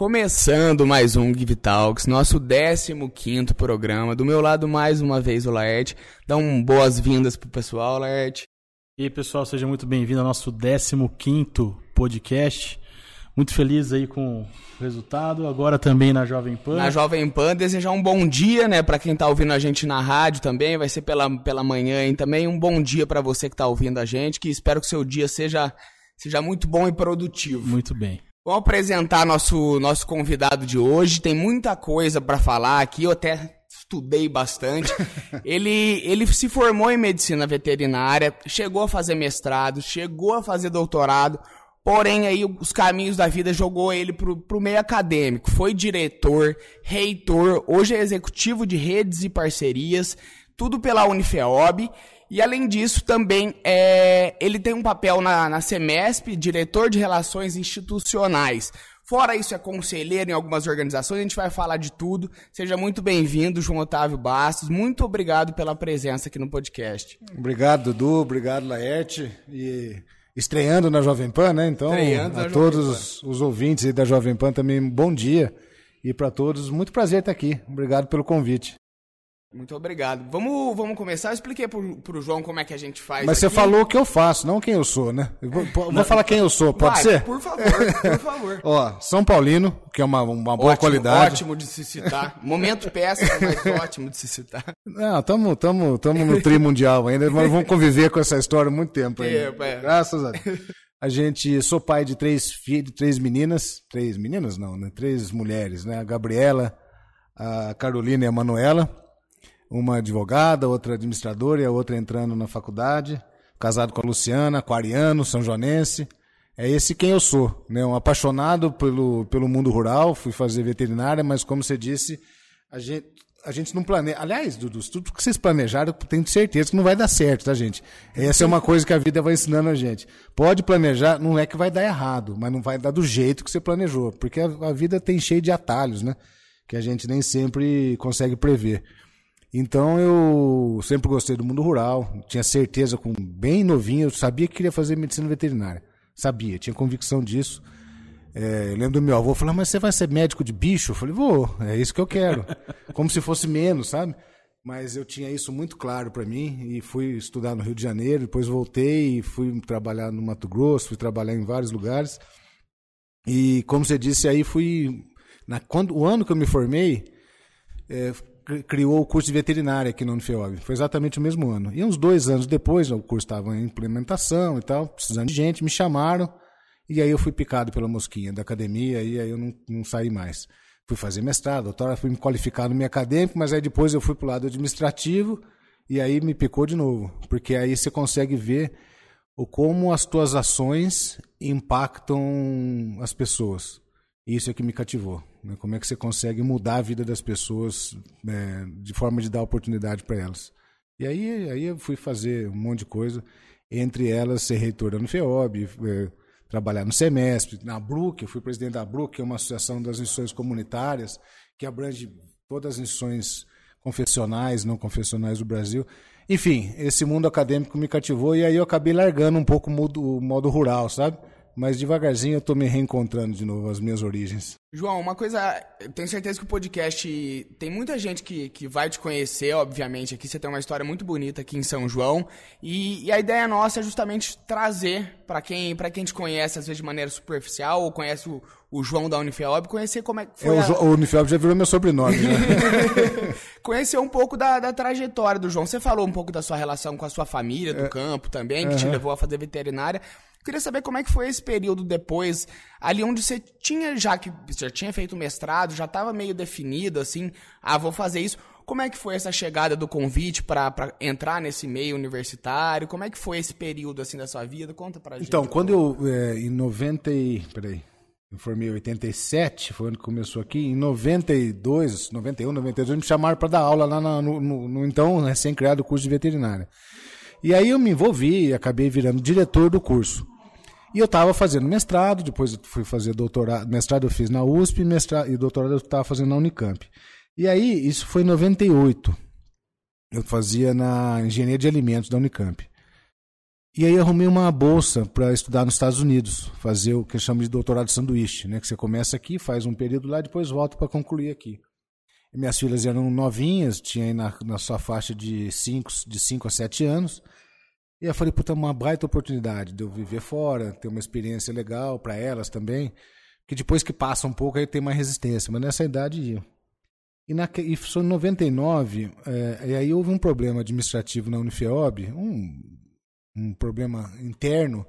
Começando mais um Give Talks, nosso 15 programa. Do meu lado, mais uma vez, o Laerte. Dá um boas-vindas pro pessoal, Laerte. E aí, pessoal, seja muito bem-vindo ao nosso 15 podcast. Muito feliz aí com o resultado. Agora também na Jovem Pan. Na Jovem Pan, desejar um bom dia, né, para quem tá ouvindo a gente na rádio também. Vai ser pela, pela manhã e também um bom dia para você que tá ouvindo a gente. Que espero que o seu dia seja, seja muito bom e produtivo. Muito bem. Vamos apresentar nosso, nosso convidado de hoje. Tem muita coisa para falar aqui. Eu até estudei bastante. ele, ele se formou em medicina veterinária, chegou a fazer mestrado, chegou a fazer doutorado. Porém, aí os caminhos da vida jogou ele pro, pro meio acadêmico. Foi diretor, reitor, hoje é executivo de redes e parcerias, tudo pela Unifeob. E além disso, também é, ele tem um papel na, na Semesp, diretor de relações institucionais. Fora isso, é conselheiro em algumas organizações, a gente vai falar de tudo. Seja muito bem-vindo, João Otávio Bastos. Muito obrigado pela presença aqui no podcast. Obrigado, Dudu. Obrigado, Laerte. E estreando na Jovem Pan, né? Então, estreando a todos os ouvintes da Jovem Pan também, bom dia. E para todos, muito prazer estar aqui. Obrigado pelo convite. Muito obrigado. Vamos, vamos começar. Eu expliquei pro, pro João como é que a gente faz. Mas aqui. você falou o que eu faço, não quem eu sou, né? Eu vou, vou falar quem eu sou, pode Vai, ser? Por favor, por favor. Ó, São Paulino, que é uma, uma boa ótimo, qualidade. Ótimo de se citar. Momento péssimo, mas ótimo de se citar. Não, estamos tamo, tamo no tri mundial ainda, mas vamos conviver com essa história há muito tempo ainda. Tempo, é. Graças a Deus. A gente, sou pai de três filhos, três meninas, três meninas não, né? Três mulheres, né? A Gabriela, a Carolina e a Manuela uma advogada, outra administradora e a outra entrando na faculdade. Casado com a Luciana, aquariano, são joanense. É esse quem eu sou, né? Um apaixonado pelo, pelo mundo rural, fui fazer veterinária, mas como você disse, a gente, a gente não planeja. Aliás, Dudu, tudo que vocês planejaram, tenho certeza que não vai dar certo, tá, gente? Essa é uma coisa que a vida vai ensinando a gente. Pode planejar, não é que vai dar errado, mas não vai dar do jeito que você planejou, porque a, a vida tem cheio de atalhos, né? Que a gente nem sempre consegue prever. Então eu sempre gostei do mundo rural, tinha certeza, com bem novinho, eu sabia que queria fazer medicina veterinária. Sabia, tinha convicção disso. É, eu lembro do meu avô falar, mas você vai ser médico de bicho? Eu falei, vou, é isso que eu quero. Como se fosse menos, sabe? Mas eu tinha isso muito claro para mim e fui estudar no Rio de Janeiro, depois voltei e fui trabalhar no Mato Grosso, fui trabalhar em vários lugares. E como você disse, aí fui. Na, quando, o ano que eu me formei, é, criou o curso de veterinária aqui no Unifeob. Foi exatamente o mesmo ano. E uns dois anos depois, o curso estava em implementação e tal, precisando de gente, me chamaram. E aí eu fui picado pela mosquinha da academia e aí eu não, não saí mais. Fui fazer mestrado, doutorado, fui me qualificar no meio acadêmico, mas aí depois eu fui para o lado administrativo e aí me picou de novo. Porque aí você consegue ver o como as tuas ações impactam as pessoas. Isso é que me cativou. Né? Como é que você consegue mudar a vida das pessoas é, de forma de dar oportunidade para elas. E aí, aí eu fui fazer um monte de coisa, entre elas ser reitor da Unifeob, é, trabalhar no semestre, na BRUC, eu fui presidente da BRUC, que é uma associação das instituições comunitárias, que abrange todas as instituições confessionais, não confessionais do Brasil. Enfim, esse mundo acadêmico me cativou e aí eu acabei largando um pouco o modo, o modo rural, sabe? Mas devagarzinho eu tô me reencontrando de novo as minhas origens. João, uma coisa, eu tenho certeza que o podcast tem muita gente que, que vai te conhecer, obviamente. Aqui você tem uma história muito bonita aqui em São João. E, e a ideia nossa é justamente trazer para quem, pra quem te conhece, às vezes de maneira superficial, ou conhece o, o João da Unifeob, conhecer como é que foi. É, a... O Unifeob já virou meu sobrenome, né? conhecer um pouco da, da trajetória do João. Você falou um pouco da sua relação com a sua família, do é... campo também, que te levou a fazer veterinária. Queria saber como é que foi esse período depois, ali onde você tinha já que você já tinha feito mestrado, já estava meio definido assim, ah, vou fazer isso. Como é que foi essa chegada do convite para entrar nesse meio universitário? Como é que foi esse período assim da sua vida? Conta pra gente. Então, quando eu é, em 90 e, peraí, eu formei em 87, foi que começou aqui. Em 92, 91, 92, me chamaram para dar aula lá no, no, no então recém-criado curso de veterinária. E aí eu me envolvi e acabei virando diretor do curso. E eu estava fazendo mestrado, depois fui fazer doutorado. Mestrado eu fiz na USP mestrado, e doutorado eu estava fazendo na Unicamp. E aí, isso foi em 98. Eu fazia na engenharia de alimentos da Unicamp. E aí arrumei uma bolsa para estudar nos Estados Unidos, fazer o que chama de doutorado sanduíche, né? Que você começa aqui, faz um período lá, depois volta para concluir aqui. Minhas filhas eram novinhas, tinha na, na sua faixa de 5 de cinco a 7 anos. E eu falei, puta, uma baita oportunidade de eu viver fora, ter uma experiência legal para elas também. Que depois que passa um pouco aí tem mais resistência, mas nessa idade ia. E, na, e foi em 99, é, e aí houve um problema administrativo na Unifeob, um, um problema interno,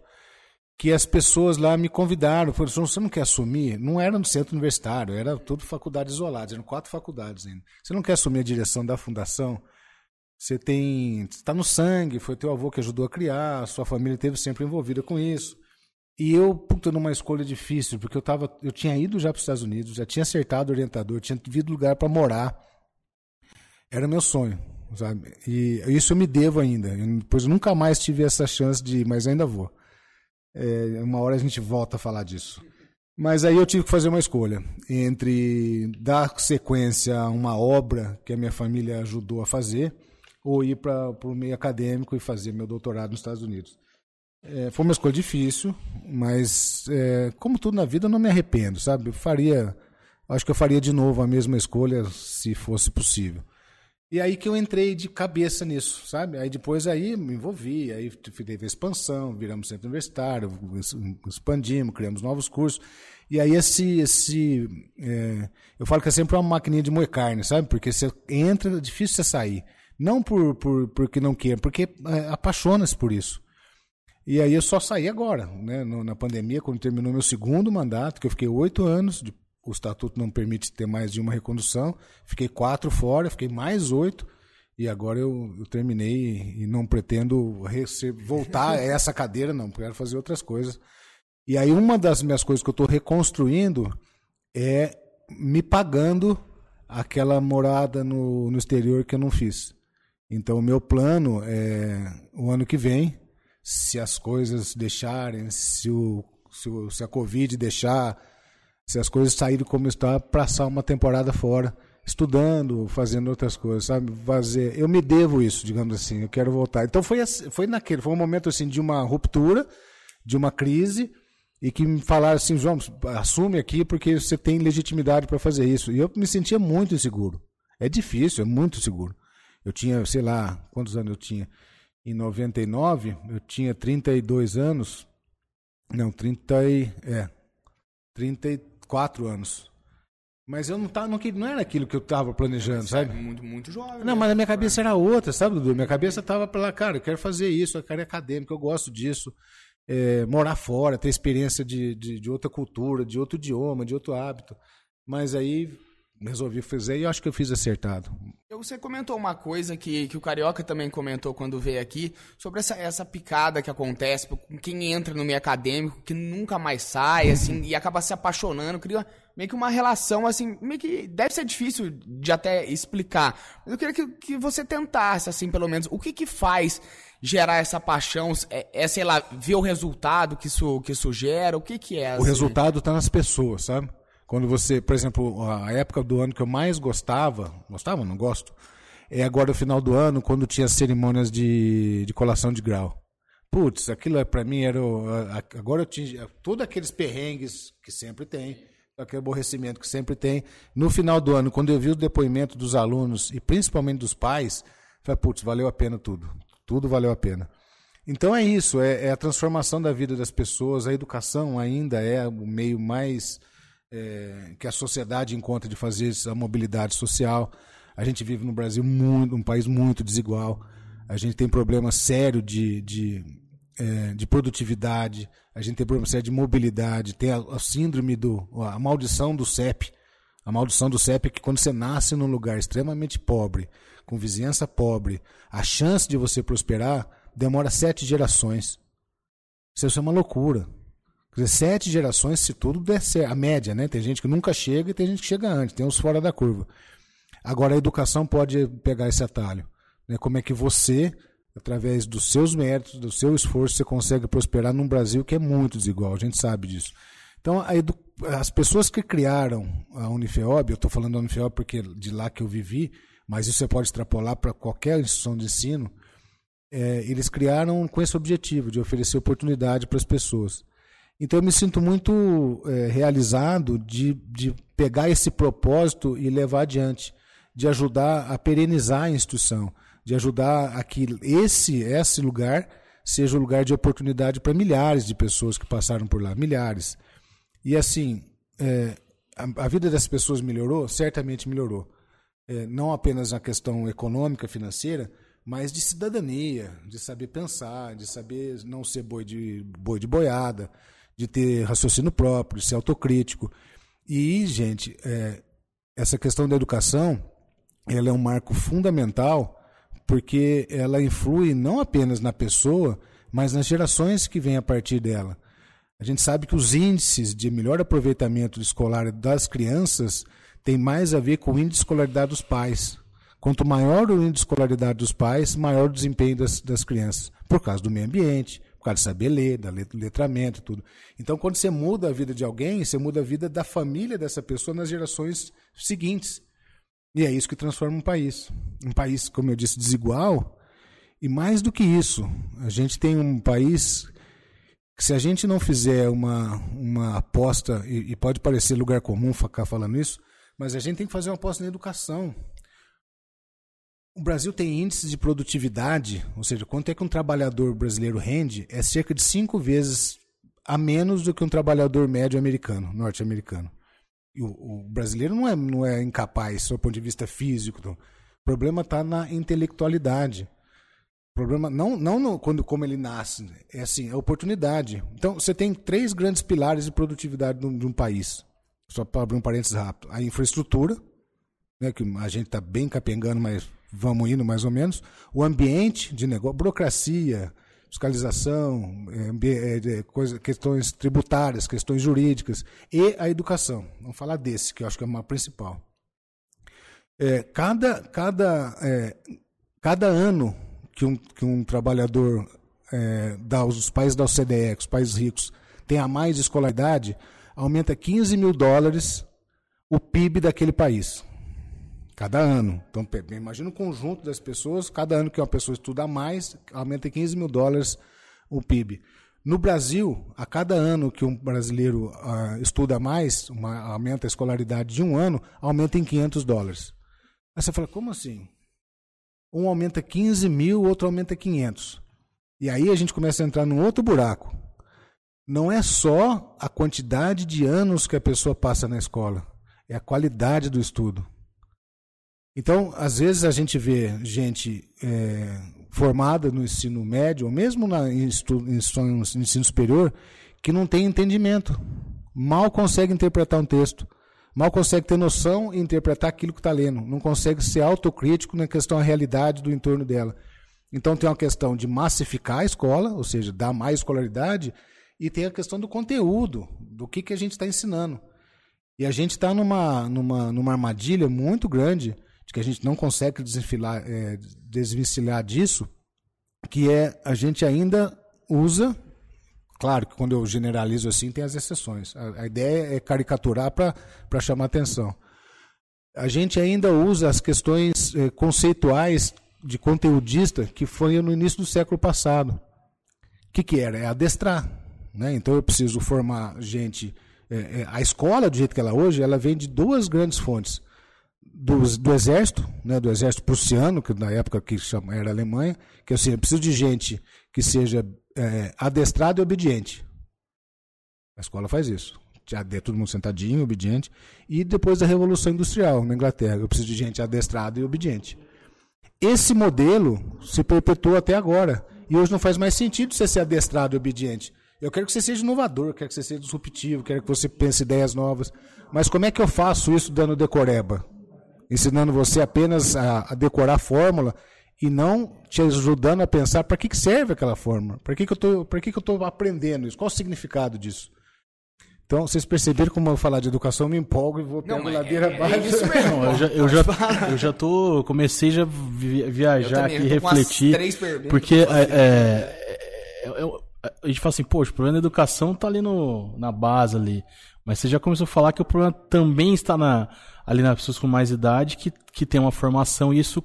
que as pessoas lá me convidaram, falaram, você não quer assumir? Não era no centro universitário, era tudo faculdade isolada, eram quatro faculdades ainda. Você não quer assumir a direção da fundação? Você tem, está no sangue, foi teu avô que ajudou a criar, sua família esteve sempre envolvida com isso. E eu, puta, numa escolha difícil, porque eu tava, eu tinha ido já para os Estados Unidos, já tinha acertado o orientador, tinha vindo lugar para morar. Era meu sonho, sabe? E isso eu me devo ainda. Depois nunca mais tive essa chance de, mas ainda vou. É, uma hora a gente volta a falar disso. Mas aí eu tive que fazer uma escolha entre dar sequência a uma obra que a minha família ajudou a fazer ou ir para o meio acadêmico e fazer meu doutorado nos Estados Unidos. É, foi uma escolha difícil, mas é, como tudo na vida, eu não me arrependo, sabe? Eu faria, acho que eu faria de novo a mesma escolha se fosse possível. E aí que eu entrei de cabeça nisso, sabe? Aí depois aí me envolvi, aí teve a expansão, viramos centro universitário, expandimos, criamos novos cursos. E aí esse, esse é, eu falo que é sempre uma maquininha de moer carne, sabe? Porque você entra, é difícil você sair. Não por, por porque não quer, porque é, apaixona-se por isso. E aí eu só saí agora, né? na pandemia, quando terminou meu segundo mandato, que eu fiquei oito anos de o estatuto não permite ter mais de uma recondução. Fiquei quatro fora, fiquei mais oito. E agora eu, eu terminei e não pretendo voltar a essa cadeira, não. Quero fazer outras coisas. E aí uma das minhas coisas que eu estou reconstruindo é me pagando aquela morada no, no exterior que eu não fiz. Então o meu plano é o ano que vem, se as coisas deixarem, se, o, se, o, se a Covid deixar se as coisas saírem como está, passar uma temporada fora, estudando, fazendo outras coisas, sabe? Fazer, eu me devo isso, digamos assim, eu quero voltar. Então foi foi naquele, foi um momento assim de uma ruptura, de uma crise e que me falaram assim, João, assume aqui porque você tem legitimidade para fazer isso. E eu me sentia muito inseguro. É difícil, é muito seguro. Eu tinha, sei lá, quantos anos eu tinha? Em 99, eu tinha 32 anos. Não, 30 e, é, 30 quatro anos. Mas eu não, tava, não, não era aquilo que eu estava planejando, sabe? Muito, muito jovem. Não, né? mas a minha cabeça era outra, sabe, Dudu? Minha cabeça estava para cara, eu quero fazer isso, eu quero ir acadêmico, eu gosto disso. É, morar fora, ter experiência de, de, de, outra cultura, de outro idioma, de outro hábito. Mas aí resolvi fazer e acho que eu fiz acertado. Você comentou uma coisa que, que o Carioca também comentou quando veio aqui, sobre essa, essa picada que acontece com quem entra no meio acadêmico, que nunca mais sai, assim, e acaba se apaixonando, cria meio que uma relação, assim, meio que deve ser difícil de até explicar. Mas eu queria que, que você tentasse, assim, pelo menos, o que que faz gerar essa paixão? É, é sei lá, ver o resultado que isso, que isso gera? O que que é? Assim? O resultado está nas pessoas, sabe? Quando você, por exemplo, a época do ano que eu mais gostava, gostava, não gosto, é agora o final do ano, quando tinha cerimônias de, de colação de grau. Putz, aquilo é, para mim era. O, agora eu tinha. Todos aqueles perrengues que sempre tem, aquele aborrecimento que sempre tem. No final do ano, quando eu vi o depoimento dos alunos e principalmente dos pais, falei, putz, valeu a pena tudo. Tudo valeu a pena. Então é isso, é, é a transformação da vida das pessoas. A educação ainda é o meio mais é, que a sociedade encontra de fazer essa mobilidade social. A gente vive no Brasil muito, um país muito desigual. A gente tem problema sério de, de, é, de produtividade. A gente tem problema sério de mobilidade. Tem a, a síndrome do a maldição do CEP. A maldição do CEP é que quando você nasce num lugar extremamente pobre, com vizinhança pobre, a chance de você prosperar demora sete gerações. Isso é uma loucura. Quer dizer, sete gerações, se tudo der certo. A média, né? Tem gente que nunca chega e tem gente que chega antes, tem uns fora da curva. Agora a educação pode pegar esse atalho. Né? Como é que você, através dos seus méritos, do seu esforço, você consegue prosperar num Brasil que é muito desigual, a gente sabe disso. Então, as pessoas que criaram a Unifeob, eu estou falando da Unifeob porque de lá que eu vivi, mas isso você pode extrapolar para qualquer instituição de ensino, é, eles criaram com esse objetivo de oferecer oportunidade para as pessoas. Então eu me sinto muito é, realizado de, de pegar esse propósito e levar adiante, de ajudar a perenizar a instituição, de ajudar a que esse, esse lugar seja um lugar de oportunidade para milhares de pessoas que passaram por lá, milhares. E assim, é, a, a, vida dessas pessoas melhorou? Certamente melhorou. É, não apenas na questão econômica, financeira, mas de cidadania, de saber pensar, de saber não ser boi de, boi de boiada, de ter raciocínio próprio, de ser autocrítico. E, gente, é, essa questão da educação ela é um marco fundamental porque ela influi não apenas na pessoa, mas nas gerações que vêm a partir dela. A gente sabe que os índices de melhor aproveitamento escolar das crianças têm mais a ver com o índice de escolaridade dos pais. Quanto maior o índice de escolaridade dos pais, maior o desempenho das, das crianças, por causa do meio ambiente, por causa de saber ler, do letramento e tudo. Então, quando você muda a vida de alguém, você muda a vida da família dessa pessoa nas gerações seguintes. E é isso que transforma um país. Um país, como eu disse, desigual. E mais do que isso, a gente tem um país que, se a gente não fizer uma, uma aposta, e, e pode parecer lugar comum ficar falando isso, mas a gente tem que fazer uma aposta na educação. O Brasil tem índices de produtividade, ou seja, quanto é que um trabalhador brasileiro rende, é cerca de cinco vezes a menos do que um trabalhador médio americano, norte-americano. O, o, brasileiro não é, não é incapaz, do ponto de vista físico. Então. O problema está na intelectualidade. O problema não, não no, quando como ele nasce, é assim, é oportunidade. Então, você tem três grandes pilares de produtividade de um, de um país. Só para abrir um parênteses rápido. A infraestrutura, né, que a gente está bem capengando, mas vamos indo mais ou menos. O ambiente de negócio, burocracia, fiscalização, é, coisa, questões tributárias, questões jurídicas e a educação. Vamos falar desse, que eu acho que é o principal. É, cada, cada, é, cada ano que um, que um trabalhador é, da, os países da OCDE, os países ricos, tem a mais escolaridade, aumenta 15 mil dólares o PIB daquele país. Cada ano. Então, imagina o conjunto das pessoas, cada ano que uma pessoa estuda mais, aumenta em 15 mil dólares o PIB. No Brasil, a cada ano que um brasileiro uh, estuda mais, uma, aumenta a escolaridade de um ano, aumenta em 500 dólares. Aí você fala, como assim? Um aumenta 15 mil, outro aumenta 500. E aí a gente começa a entrar num outro buraco. Não é só a quantidade de anos que a pessoa passa na escola, é a qualidade do estudo. Então, às vezes a gente vê gente é, formada no ensino médio, ou mesmo na, em, em ensino superior, que não tem entendimento, mal consegue interpretar um texto, mal consegue ter noção e interpretar aquilo que está lendo, não consegue ser autocrítico na questão da realidade do entorno dela. Então tem uma questão de massificar a escola, ou seja, dar mais escolaridade, e tem a questão do conteúdo, do que, que a gente está ensinando. E a gente está numa, numa, numa armadilha muito grande de que a gente não consegue desfilar, é, desvencilhar disso, que é a gente ainda usa, claro que quando eu generalizo assim tem as exceções, a, a ideia é caricaturar para chamar atenção. A gente ainda usa as questões é, conceituais de conteudista que foi no início do século passado. O que, que era? É adestrar. Né? Então eu preciso formar gente. É, é, a escola, do jeito que ela é hoje, ela vem de duas grandes fontes do, do exército, né, do exército prussiano, que na época que chama, era Alemanha, que assim, eu preciso de gente que seja é, adestrada e obediente. A escola faz isso. Todo mundo sentadinho, obediente. E depois da Revolução Industrial na Inglaterra, eu preciso de gente adestrada e obediente. Esse modelo se perpetuou até agora. E hoje não faz mais sentido você ser adestrado e obediente. Eu quero que você seja inovador, quero que você seja disruptivo, quero que você pense ideias novas. Mas como é que eu faço isso dando decoreba? Ensinando você apenas a, a decorar a fórmula e não te ajudando a pensar para que, que serve aquela fórmula, para que, que eu estou aprendendo isso, qual o significado disso. Então, vocês perceberam como eu falar de educação, eu me empolgo e vou pego ladeira é, abaixo. É isso mesmo. eu já, eu já, eu já tô, comecei já viajar aqui, refletir, porque é, é, é, a gente fala assim, poxa, o problema da educação está ali no, na base ali, mas você já começou a falar que o problema também está na, ali nas pessoas com mais idade que, que tem uma formação e isso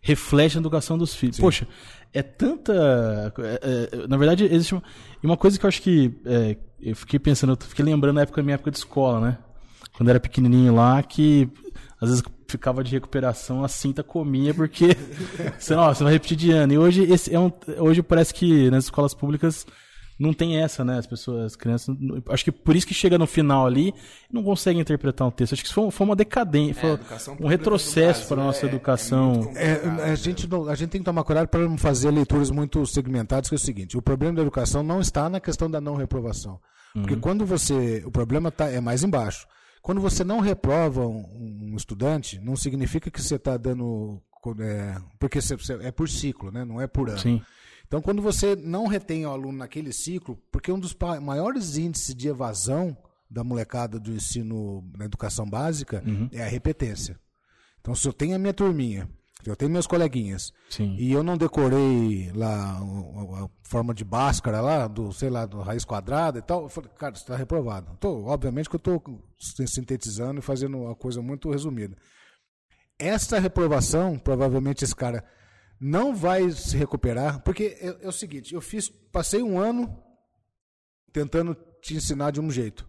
reflete na educação dos filhos. Sim. Poxa, é tanta. É, é, na verdade, existe uma, uma coisa que eu acho que. É, eu fiquei pensando, eu fiquei lembrando na época da minha época de escola, né? Quando eu era pequenininho lá, que às vezes ficava de recuperação, a cinta comia, porque você, não, você vai repetir de ano. E hoje, esse é um, hoje parece que nas escolas públicas não tem essa, né? As pessoas, as crianças. Acho que por isso que chega no final ali não consegue interpretar um texto. Acho que foi, foi uma decadência, é, foi um retrocesso para a nossa é, educação. É, é a, gente não, a gente tem que tomar cuidado para não fazer leituras muito segmentadas, que é o seguinte: o problema da educação não está na questão da não reprovação. Porque uhum. quando você. O problema tá, é mais embaixo. Quando você não reprova um, um estudante, não significa que você está dando. É, porque você, é por ciclo, né? não é por ano. Sim. Então, quando você não retém o aluno naquele ciclo, porque um dos maiores índices de evasão da molecada do ensino na educação básica uhum. é a repetência. Então, se eu tenho a minha turminha, eu tenho meus coleguinhas, Sim. e eu não decorei lá a, forma de báscara lá, do, sei lá, do raiz quadrada e tal, eu falei, cara, você está reprovado. Tô, obviamente que eu estou sintetizando e fazendo uma coisa muito resumida. Essa reprovação, provavelmente esse cara não vai se recuperar, porque é, é, o seguinte, eu fiz, passei um ano tentando te ensinar de um jeito.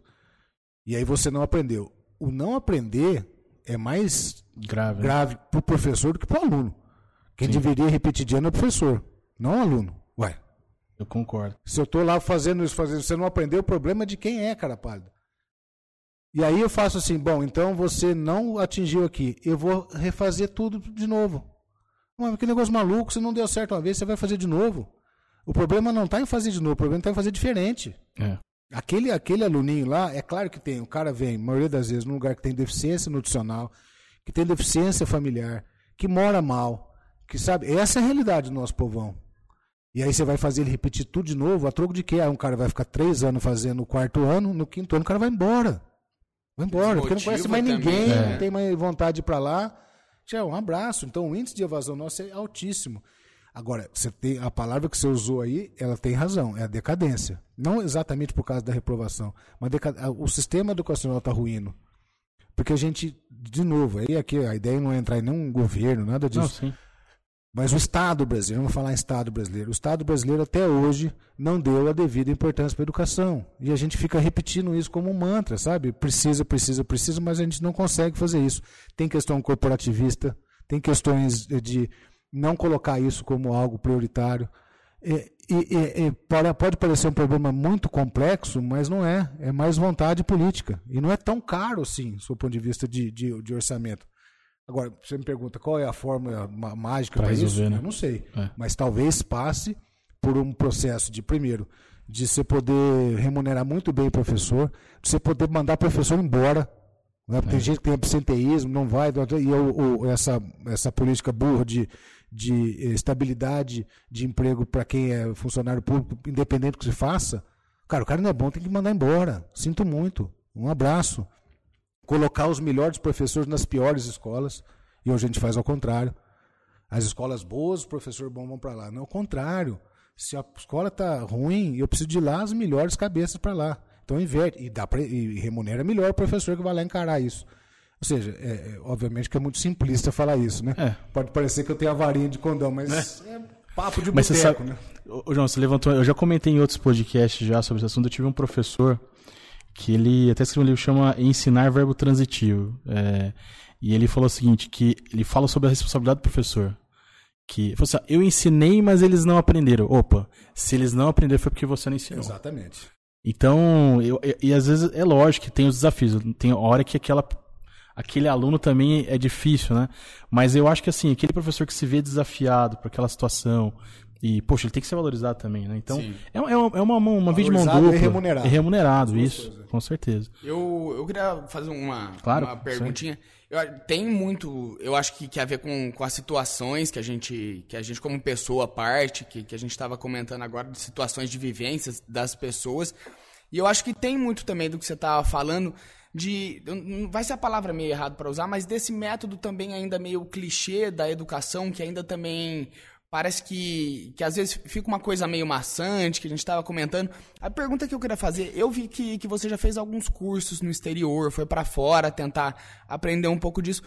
E aí você não aprendeu. O não aprender é mais grave, grave para o professor do que para o aluno. Quem Sim. deveria repetir de ano é o professor, não o aluno. Ué. Eu concordo. Se eu estou lá fazendo isso, fazendo, você não aprendeu, o problema é de quem é, cara pálido. E aí eu faço assim, bom, então você não atingiu aqui, eu vou refazer tudo de novo. Mano, que negócio maluco, se não deu certo uma vez, você vai fazer de novo. O problema não está em fazer de novo, o problema está em fazer diferente. É. Aquele, aquele aluninho lá, é claro que tem, o cara vem, a maioria das vezes, num lugar que tem deficiência nutricional, que tem deficiência familiar, que mora mal, que sabe, essa é a realidade do nosso povão. E aí você vai fazer ele repetir tudo de novo, a troco de quê? Aí um cara vai ficar três anos fazendo o quarto ano, no quinto ano o cara vai embora. Vai embora, porque não conhece mais ninguém, é. não tem mais vontade de ir para lá. Tchau, um abraço. Então o índice de evasão nosso é altíssimo. Agora, você tem, a palavra que você usou aí, ela tem razão, é a decadência. Não exatamente por causa da reprovação, mas o sistema educacional está ruindo. Porque a gente, de novo, aí aqui a ideia não é entrar em nenhum governo, nada disso. Não, mas o Estado brasileiro, vamos falar em Estado brasileiro, o Estado brasileiro até hoje não deu a devida importância para a educação. E a gente fica repetindo isso como um mantra, sabe? Precisa, precisa, precisa, mas a gente não consegue fazer isso. Tem questão corporativista, tem questões de não colocar isso como algo prioritário. E, e, e, pode parecer um problema muito complexo, mas não é. É mais vontade política. E não é tão caro assim, do ponto de vista de, de, de orçamento. Agora, você me pergunta qual é a fórmula mágica para isso? Né? Eu não sei. É. Mas talvez passe por um processo de, primeiro, de você poder remunerar muito bem o professor, de você poder mandar o professor embora. Né? Tem é. gente que tem absenteísmo, não vai. E eu, essa, essa política burra de, de estabilidade de emprego para quem é funcionário público, independente do que se faça, cara, o cara não é bom, tem que mandar embora. Sinto muito. Um abraço colocar os melhores professores nas piores escolas. E hoje a gente faz ao contrário. As escolas boas, os professores bons vão para lá. Não, ao contrário. Se a escola está ruim, eu preciso de lá as melhores cabeças para lá. Então inverte. E, dá pra, e remunera melhor o professor que vai lá encarar isso. Ou seja, é, é, obviamente que é muito simplista falar isso, né? É. Pode parecer que eu tenho a varinha de condão, mas é, é papo de boteco, né? Ô, João, você levantou. Eu já comentei em outros podcasts já sobre esse assunto. Eu tive um professor que ele até escreveu um livro que chama Ensinar Verbo Transitivo. É, e ele falou o seguinte, que ele fala sobre a responsabilidade do professor. Que assim, eu ensinei, mas eles não aprenderam. Opa, se eles não aprenderam foi porque você não ensinou. Exatamente. Então, eu, e, e às vezes é lógico que tem os desafios. Tem hora que aquela aquele aluno também é difícil, né? Mas eu acho que assim, aquele professor que se vê desafiado por aquela situação, e, poxa, ele tem que ser valorizado também, né? Então, é, é, uma, é uma, uma via de mão dupla. E remunerado. E remunerado, isso, com certeza. Eu, eu queria fazer uma, claro, uma perguntinha. Eu, tem muito, eu acho que, que a ver com, com as situações que a gente, que a gente como pessoa parte, que, que a gente estava comentando agora, de situações de vivências das pessoas. E eu acho que tem muito também do que você estava falando, de. Vai ser a palavra meio errado para usar, mas desse método também ainda meio clichê da educação, que ainda também parece que, que às vezes fica uma coisa meio maçante, que a gente estava comentando. A pergunta que eu queria fazer, eu vi que, que você já fez alguns cursos no exterior, foi para fora tentar aprender um pouco disso.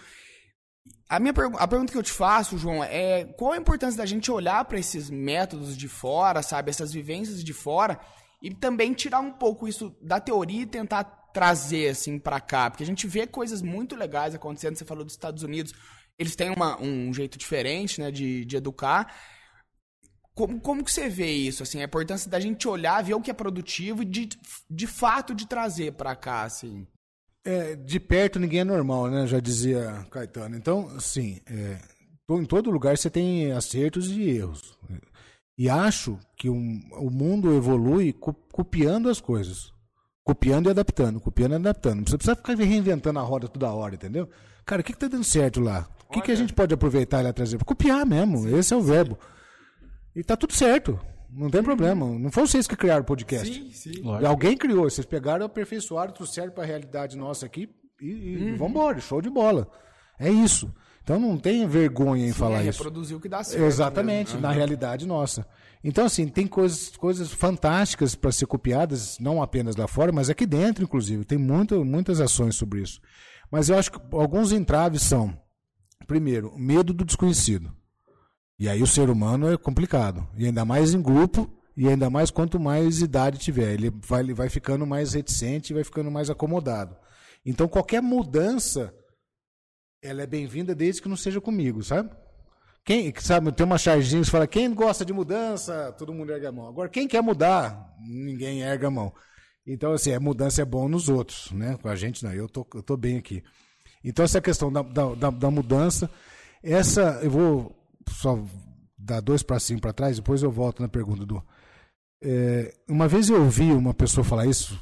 a minha a pergunta que eu te faço, João, é qual a importância da gente olhar para esses métodos de fora, sabe, essas vivências de fora e também tirar um pouco isso da teoria e tentar trazer assim para cá, porque a gente vê coisas muito legais acontecendo. Você falou dos Estados Unidos, eles têm uma, um jeito diferente, né, de, de educar. Como, como que você vê isso, assim, a importância da gente olhar, ver o que é produtivo e de, de fato de trazer para cá, assim? É, de perto ninguém é normal, né? Já dizia Caetano. Então, sim, é, em todo lugar você tem acertos e erros. E acho que um, o mundo evolui copiando as coisas. Copiando e adaptando, copiando e adaptando. Você precisa ficar reinventando a roda toda hora, entendeu? Cara, o que está dando certo lá? O que, que a gente pode aproveitar e trazer? Copiar mesmo, sim, esse é o verbo. E tá tudo certo. Não tem problema. Não foram vocês que criaram o podcast. Sim, sim. Alguém criou. Vocês pegaram, aperfeiçoaram, trouxeram para a realidade nossa aqui e, e uhum. vambora. Show de bola. É isso. Então não tem vergonha em sim, falar é isso. reproduzir o que dá certo. Exatamente, mesmo. na realidade nossa. Então, assim, tem coisas, coisas fantásticas para ser copiadas, não apenas lá fora, mas aqui dentro, inclusive. Tem muito, muitas ações sobre isso. Mas eu acho que alguns entraves são, primeiro, medo do desconhecido. E aí o ser humano é complicado. E ainda mais em grupo, e ainda mais quanto mais idade tiver. Ele vai, ele vai ficando mais reticente, vai ficando mais acomodado. Então qualquer mudança, ela é bem-vinda desde que não seja comigo, sabe? Quem, sabe, tem uma charginha que fala, quem gosta de mudança, todo mundo erga a mão. Agora, quem quer mudar, ninguém erga a mão. Então, assim, a mudança é bom nos outros, né? Com a gente, não, eu tô, eu tô bem aqui. Então, essa questão da, da, da mudança, essa, eu vou só dar dois passinhos para trás, depois eu volto na pergunta do. É, uma vez eu ouvi uma pessoa falar isso,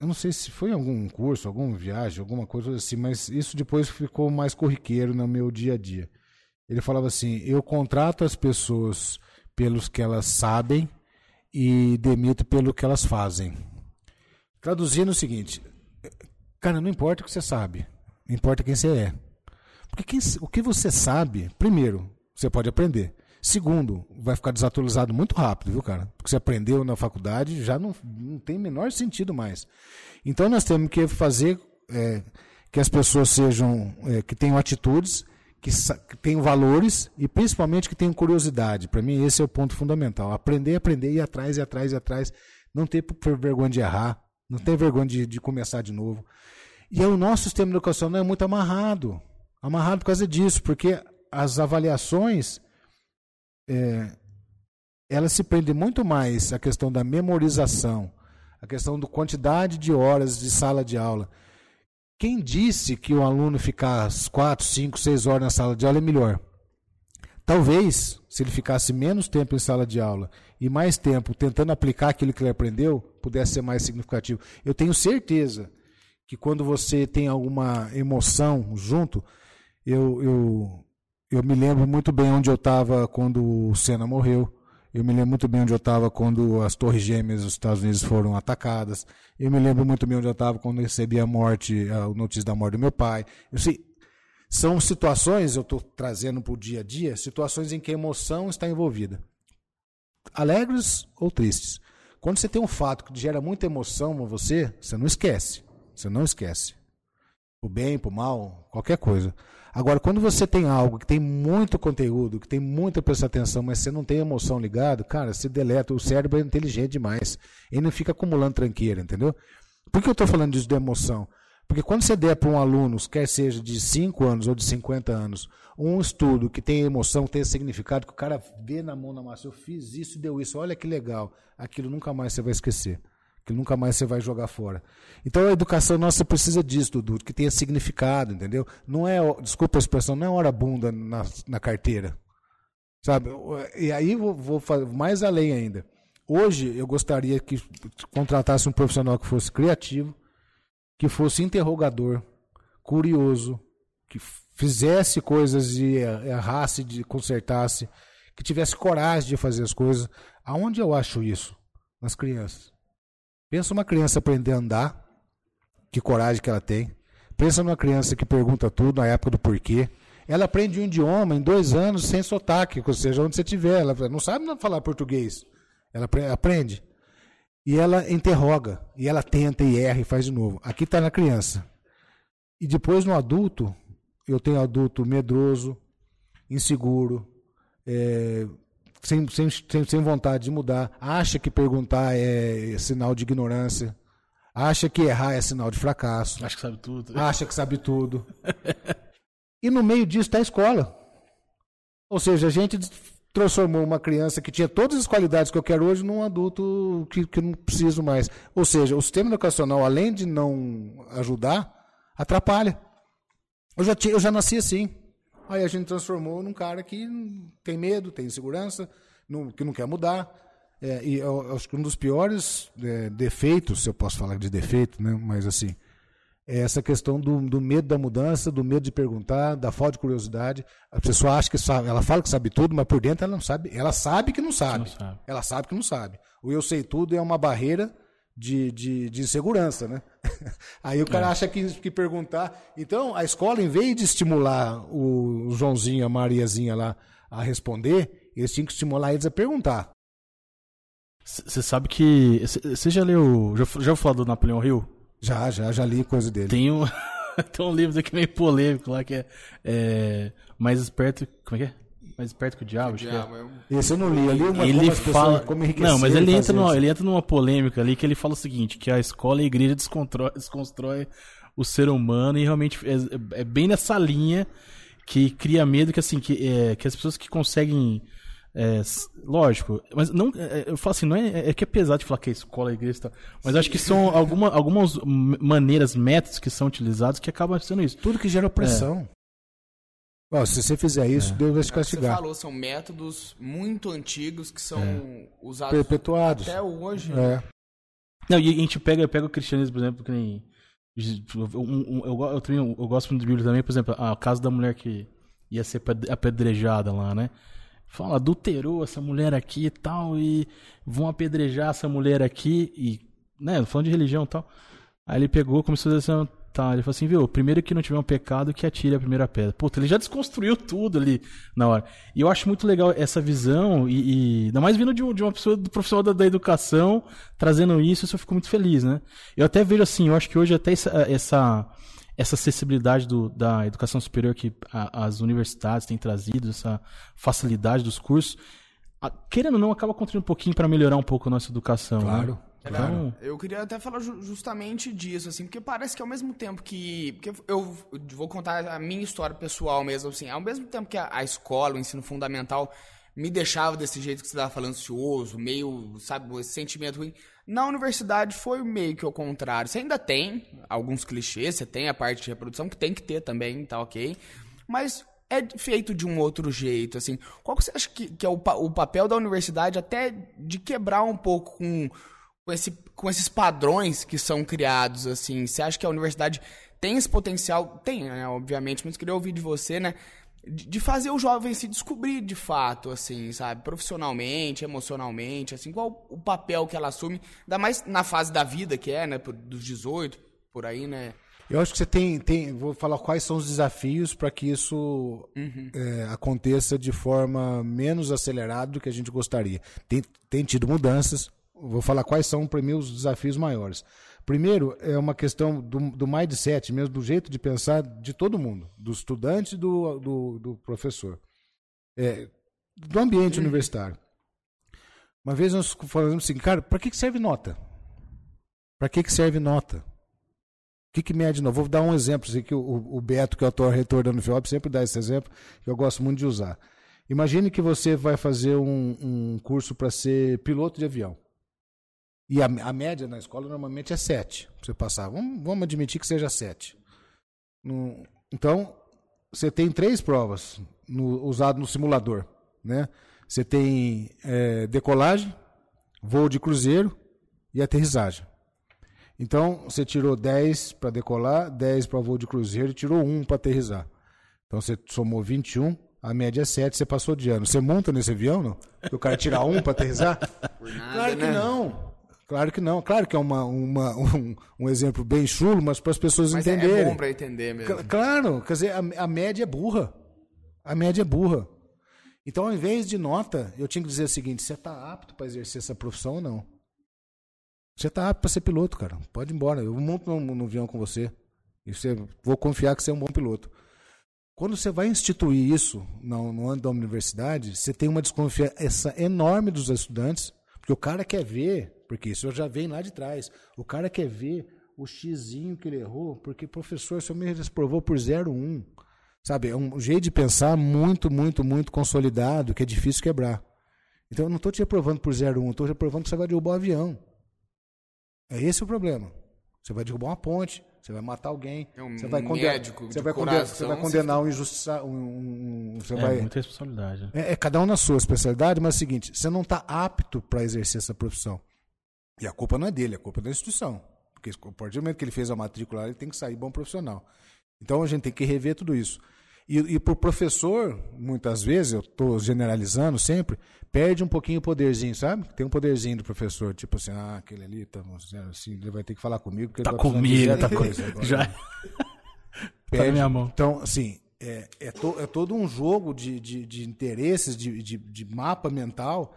eu não sei se foi em algum curso, alguma viagem, alguma coisa assim, mas isso depois ficou mais corriqueiro no meu dia a dia. Ele falava assim: eu contrato as pessoas pelos que elas sabem e demito pelo que elas fazem. Traduzindo o seguinte: cara, não importa o que você sabe, importa quem você é. Porque quem, o que você sabe, primeiro, você pode aprender. Segundo, vai ficar desatualizado muito rápido, viu, cara? Porque você aprendeu na faculdade, já não, não tem menor sentido mais. Então nós temos que fazer é, que as pessoas sejam, é, que tenham atitudes, que, que valores e principalmente que tenham curiosidade. Para mim, esse é o ponto fundamental. Aprender, aprender, ir atrás, ir atrás, ir atrás. Não ter vergonha de errar, não ter vergonha de, de começar de novo. E o nosso sistema não é muito amarrado amarrado por causa disso, porque as avaliações é, se prendem muito mais à questão da memorização, a questão da quantidade de horas de sala de aula. Quem disse que o aluno ficar 4, 5, 6 horas na sala de aula é melhor? Talvez, se ele ficasse menos tempo em sala de aula e mais tempo tentando aplicar aquilo que ele aprendeu, pudesse ser mais significativo. Eu tenho certeza que quando você tem alguma emoção junto, eu, eu, eu me lembro muito bem onde eu estava quando o Senna morreu. Eu me lembro muito bem onde eu estava quando as Torres Gêmeas dos Estados Unidos foram atacadas. Eu me lembro muito bem onde eu estava quando eu recebi a morte, a notícia da morte do meu pai. Eu sei, são situações, eu estou trazendo para o dia a dia, situações em que a emoção está envolvida. Alegres ou tristes. Quando você tem um fato que gera muita emoção em você, você não esquece. Você não esquece. Por bem, por mal, qualquer coisa. Agora, quando você tem algo que tem muito conteúdo, que tem muita prestar atenção, mas você não tem emoção ligado, cara, você deleta. O cérebro é inteligente demais. Ele não fica acumulando tranqueira, entendeu? Por que eu estou falando disso de emoção? Porque quando você der para um aluno, quer seja de 5 anos ou de 50 anos, um estudo que tem emoção, que tem significado, que o cara vê na mão na massa, eu fiz isso, deu isso, olha que legal, aquilo nunca mais você vai esquecer que nunca mais você vai jogar fora. Então a educação nossa precisa disso, Dudu, que tenha significado, entendeu? Não é, desculpa a expressão, não é hora bunda na, na carteira. Sabe? E aí vou, vou mais além ainda. Hoje eu gostaria que contratasse um profissional que fosse criativo, que fosse interrogador, curioso, que fizesse coisas e errasse, de consertasse, que tivesse coragem de fazer as coisas. Aonde eu acho isso? Nas crianças. Pensa uma criança aprender a andar, que coragem que ela tem. Pensa numa criança que pergunta tudo na época do porquê. Ela aprende um idioma em dois anos sem sotaque, ou seja, onde você estiver. Ela não sabe falar português. Ela aprende. E ela interroga, e ela tenta e erra e faz de novo. Aqui está na criança. E depois no adulto, eu tenho adulto medroso, inseguro, é, sem, sem, sem, vontade de mudar, acha que perguntar é sinal de ignorância, acha que errar é sinal de fracasso. Acha que sabe tudo. Acha que sabe tudo. e no meio disso está a escola. Ou seja, a gente transformou uma criança que tinha todas as qualidades que eu quero hoje num adulto que, que não preciso mais. Ou seja, o sistema educacional, além de não ajudar, atrapalha. Eu já, tinha, eu já nasci assim. Aí a gente transformou num cara que tem medo, tem insegurança, não, que não quer mudar. É, e eu, acho que um dos piores é, defeitos, se eu posso falar de defeito, né? mas assim, é essa questão do, do, medo da mudança, do medo de perguntar, da falta de curiosidade. A pessoa acha que sabe, ela fala que sabe tudo, mas por dentro ela não sabe. Ela sabe que não sabe. Não sabe. Ela sabe que não sabe. O eu sei tudo é uma barreira de, de, de insegurança, né? Aí o cara é. acha que, que perguntar. Então, a escola, em vez de estimular o Joãozinho, a Mariazinha lá a responder, eles tinham que estimular eles a perguntar. Você sabe que. Você já leu. Já, já falou do Napoleão Hill? Já, já, já li coisa dele. Tem um, tem um livro aqui meio polêmico lá que é, é Mais esperto. Como é que é? Mais esperto que o diabo, acho que é. Esse eu não li, eu li uma ele fala, como Não, mas ele entra, numa, ele entra numa polêmica ali que ele fala o seguinte, que a escola e a igreja desconstrói, desconstrói o ser humano e realmente é, é bem nessa linha que cria medo que assim que, é, que as pessoas que conseguem é, lógico, mas não, é, é, eu falo assim, não é, é que é pesado de falar que é escola, é igreja e tal, mas acho que são alguma, algumas maneiras, métodos que são utilizados que acabam sendo isso. Tudo que gera opressão. É. se você fizer isso, é. Deus vai te castigar. Você falou, são métodos muito antigos que são é. usados perpetuados até hoje. É. Não, e a gente pega, pega o cristianismo, por exemplo, que nem. Eu, eu, eu, eu, eu gosto muito de Bíblia também, por exemplo, a casa da mulher que ia ser apedrejada lá, né? fala, adulterou essa mulher aqui e tal, e vão apedrejar essa mulher aqui, e, né, falando de religião e tal. Aí ele pegou, começou a dizer assim, ele falou assim, viu, primeiro que não tiver um pecado, que atire a primeira pedra. Puta, ele já desconstruiu tudo ali na hora. E eu acho muito legal essa visão, e, e ainda mais vindo de, de uma pessoa, do profissional da, da, educação, trazendo isso, eu fico muito feliz, né? Eu até vejo assim, eu acho que hoje até essa, essa essa acessibilidade do, da educação superior que a, as universidades têm trazido, essa facilidade dos cursos, a, querendo ou não, acaba contribuindo um pouquinho para melhorar um pouco a nossa educação. Né? Claro. Né? Então... Eu queria até falar justamente disso, assim, porque parece que ao mesmo tempo que. Porque eu vou contar a minha história pessoal mesmo, assim, ao mesmo tempo que a, a escola, o ensino fundamental, me deixava desse jeito que você estava falando, ansioso, meio, sabe, esse sentimento ruim. Na universidade foi meio que o contrário. Você ainda tem alguns clichês, você tem a parte de reprodução que tem que ter também, tá ok. Mas é feito de um outro jeito, assim. Qual que você acha que, que é o, o papel da universidade até de quebrar um pouco com, com, esse, com esses padrões que são criados, assim? Você acha que a universidade tem esse potencial? Tem, né, obviamente, mas queria ouvir de você, né? de fazer o jovem se descobrir de fato, assim, sabe? Profissionalmente, emocionalmente, assim, qual o papel que ela assume, ainda mais na fase da vida que é, né? Dos 18, por aí, né? Eu acho que você tem, tem vou falar quais são os desafios para que isso uhum. é, aconteça de forma menos acelerada do que a gente gostaria. Tem, tem tido mudanças, vou falar quais são para mim os desafios maiores. Primeiro, é uma questão do, do mindset mesmo, do jeito de pensar de todo mundo, do estudante e do, do, do professor, é, do ambiente universitário. Uma vez nós falamos assim, cara, para que, que serve nota? Para que, que serve nota? O que, que mede nota? Vou dar um exemplo, assim, que o, o Beto, que é o atual reitor da Unifop, sempre dá esse exemplo, que eu gosto muito de usar. Imagine que você vai fazer um, um curso para ser piloto de avião. E a, a média na escola normalmente é 7 para você passar. Vamos, vamos admitir que seja 7. No, então, você tem três provas no, usado no simulador. Né? Você tem é, decolagem, voo de cruzeiro e aterrissagem. Então, você tirou 10 para decolar, 10 para voo de cruzeiro e tirou 1 para aterrissar. Então, você somou 21, a média é 7, você passou de ano. Você monta nesse avião, não? O cara tira 1 para aterrissar? Nada, claro que né? não. Claro que não. Claro que é uma, uma um, um, exemplo bem chulo, mas para as pessoas mas entenderem. É bom para entender mesmo. Claro, quer dizer, a, a, média é burra. A média é burra. Então, ao invés de nota, eu tinha que dizer o seguinte: você está apto para exercer essa profissão ou não? Você está apto para ser piloto, cara. Pode ir embora. Eu monto no, no avião com você. E você, vou confiar que você é um bom piloto. Quando você vai instituir isso no, no ano da universidade, você tem uma desconfiança enorme dos estudantes, porque o cara quer ver, porque isso já vem lá de trás, o cara quer ver o xizinho que ele errou, porque professor, o senhor me desprovou por 0,1. Sabe, é um jeito de pensar muito, muito, muito consolidado, que é difícil quebrar. Então eu não estou te reprovando por 0,1, estou te reprovando que você vai derrubar o avião. É esse o problema. Você vai derrubar uma ponte, você vai matar alguém. É um você vai condenar, médico você vai, condenar, você vai condenar um injustiça, um, um, você é vai, muita responsabilidade. É, é, cada um na sua especialidade, mas é o seguinte, você não está apto para exercer essa profissão. E a culpa não é dele, a culpa é da instituição. Porque a partir do momento que ele fez a matrícula, ele tem que sair bom profissional. Então a gente tem que rever tudo isso. E, e para o professor, muitas vezes, eu estou generalizando sempre, perde um pouquinho o poderzinho, sabe? Tem um poderzinho do professor, tipo assim, ah, aquele ali tá assim, ele vai ter que falar comigo. Porque tá comigo, tá comigo. Já. Perde. Tá minha mão. Então, assim, é, é, to, é todo um jogo de, de, de interesses, de, de, de mapa mental,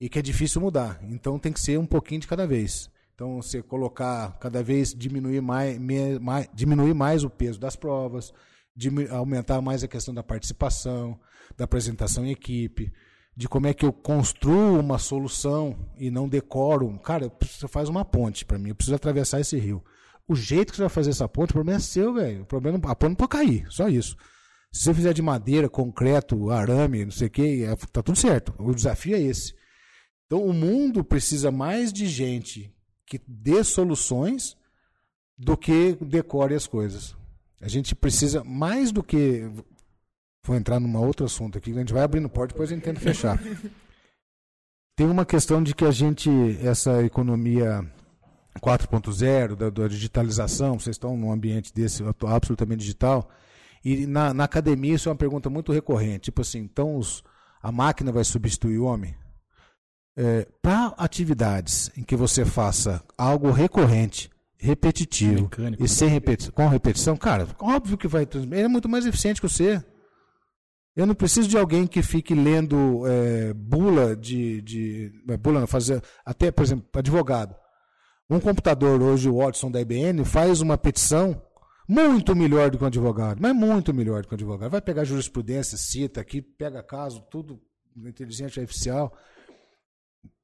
e que é difícil mudar. Então tem que ser um pouquinho de cada vez. Então, você colocar cada vez diminuir mais, mais, diminuir mais o peso das provas, aumentar mais a questão da participação, da apresentação em equipe, de como é que eu construo uma solução e não decoro. Cara, você faz uma ponte para mim, eu preciso atravessar esse rio. O jeito que você vai fazer essa ponte, o problema é seu, velho. O problema, a ponte não pode cair, só isso. Se você fizer de madeira, concreto, arame, não sei o que, é, tá tudo certo. O desafio é esse. Então o mundo precisa mais de gente que dê soluções do que decore as coisas. A gente precisa mais do que Vou entrar num outro assunto aqui, a gente vai abrindo porta, depois a gente tenta fechar. Tem uma questão de que a gente, essa economia 4.0, da, da, digitalização, vocês estão num ambiente desse absolutamente digital, e na, na, academia isso é uma pergunta muito recorrente, tipo assim, então os, a máquina vai substituir o homem? É, Para atividades em que você faça algo recorrente, repetitivo, Mecânico, e sem repeti com repetição, cara, óbvio que vai... Ele é muito mais eficiente que você. Eu não preciso de alguém que fique lendo é, bula de, de é, bula não, fazer até por exemplo advogado. Um computador hoje o Watson da IBM faz uma petição muito melhor do que um advogado, mas muito melhor do que um advogado. Vai pegar jurisprudência, cita aqui, pega caso, tudo inteligente artificial,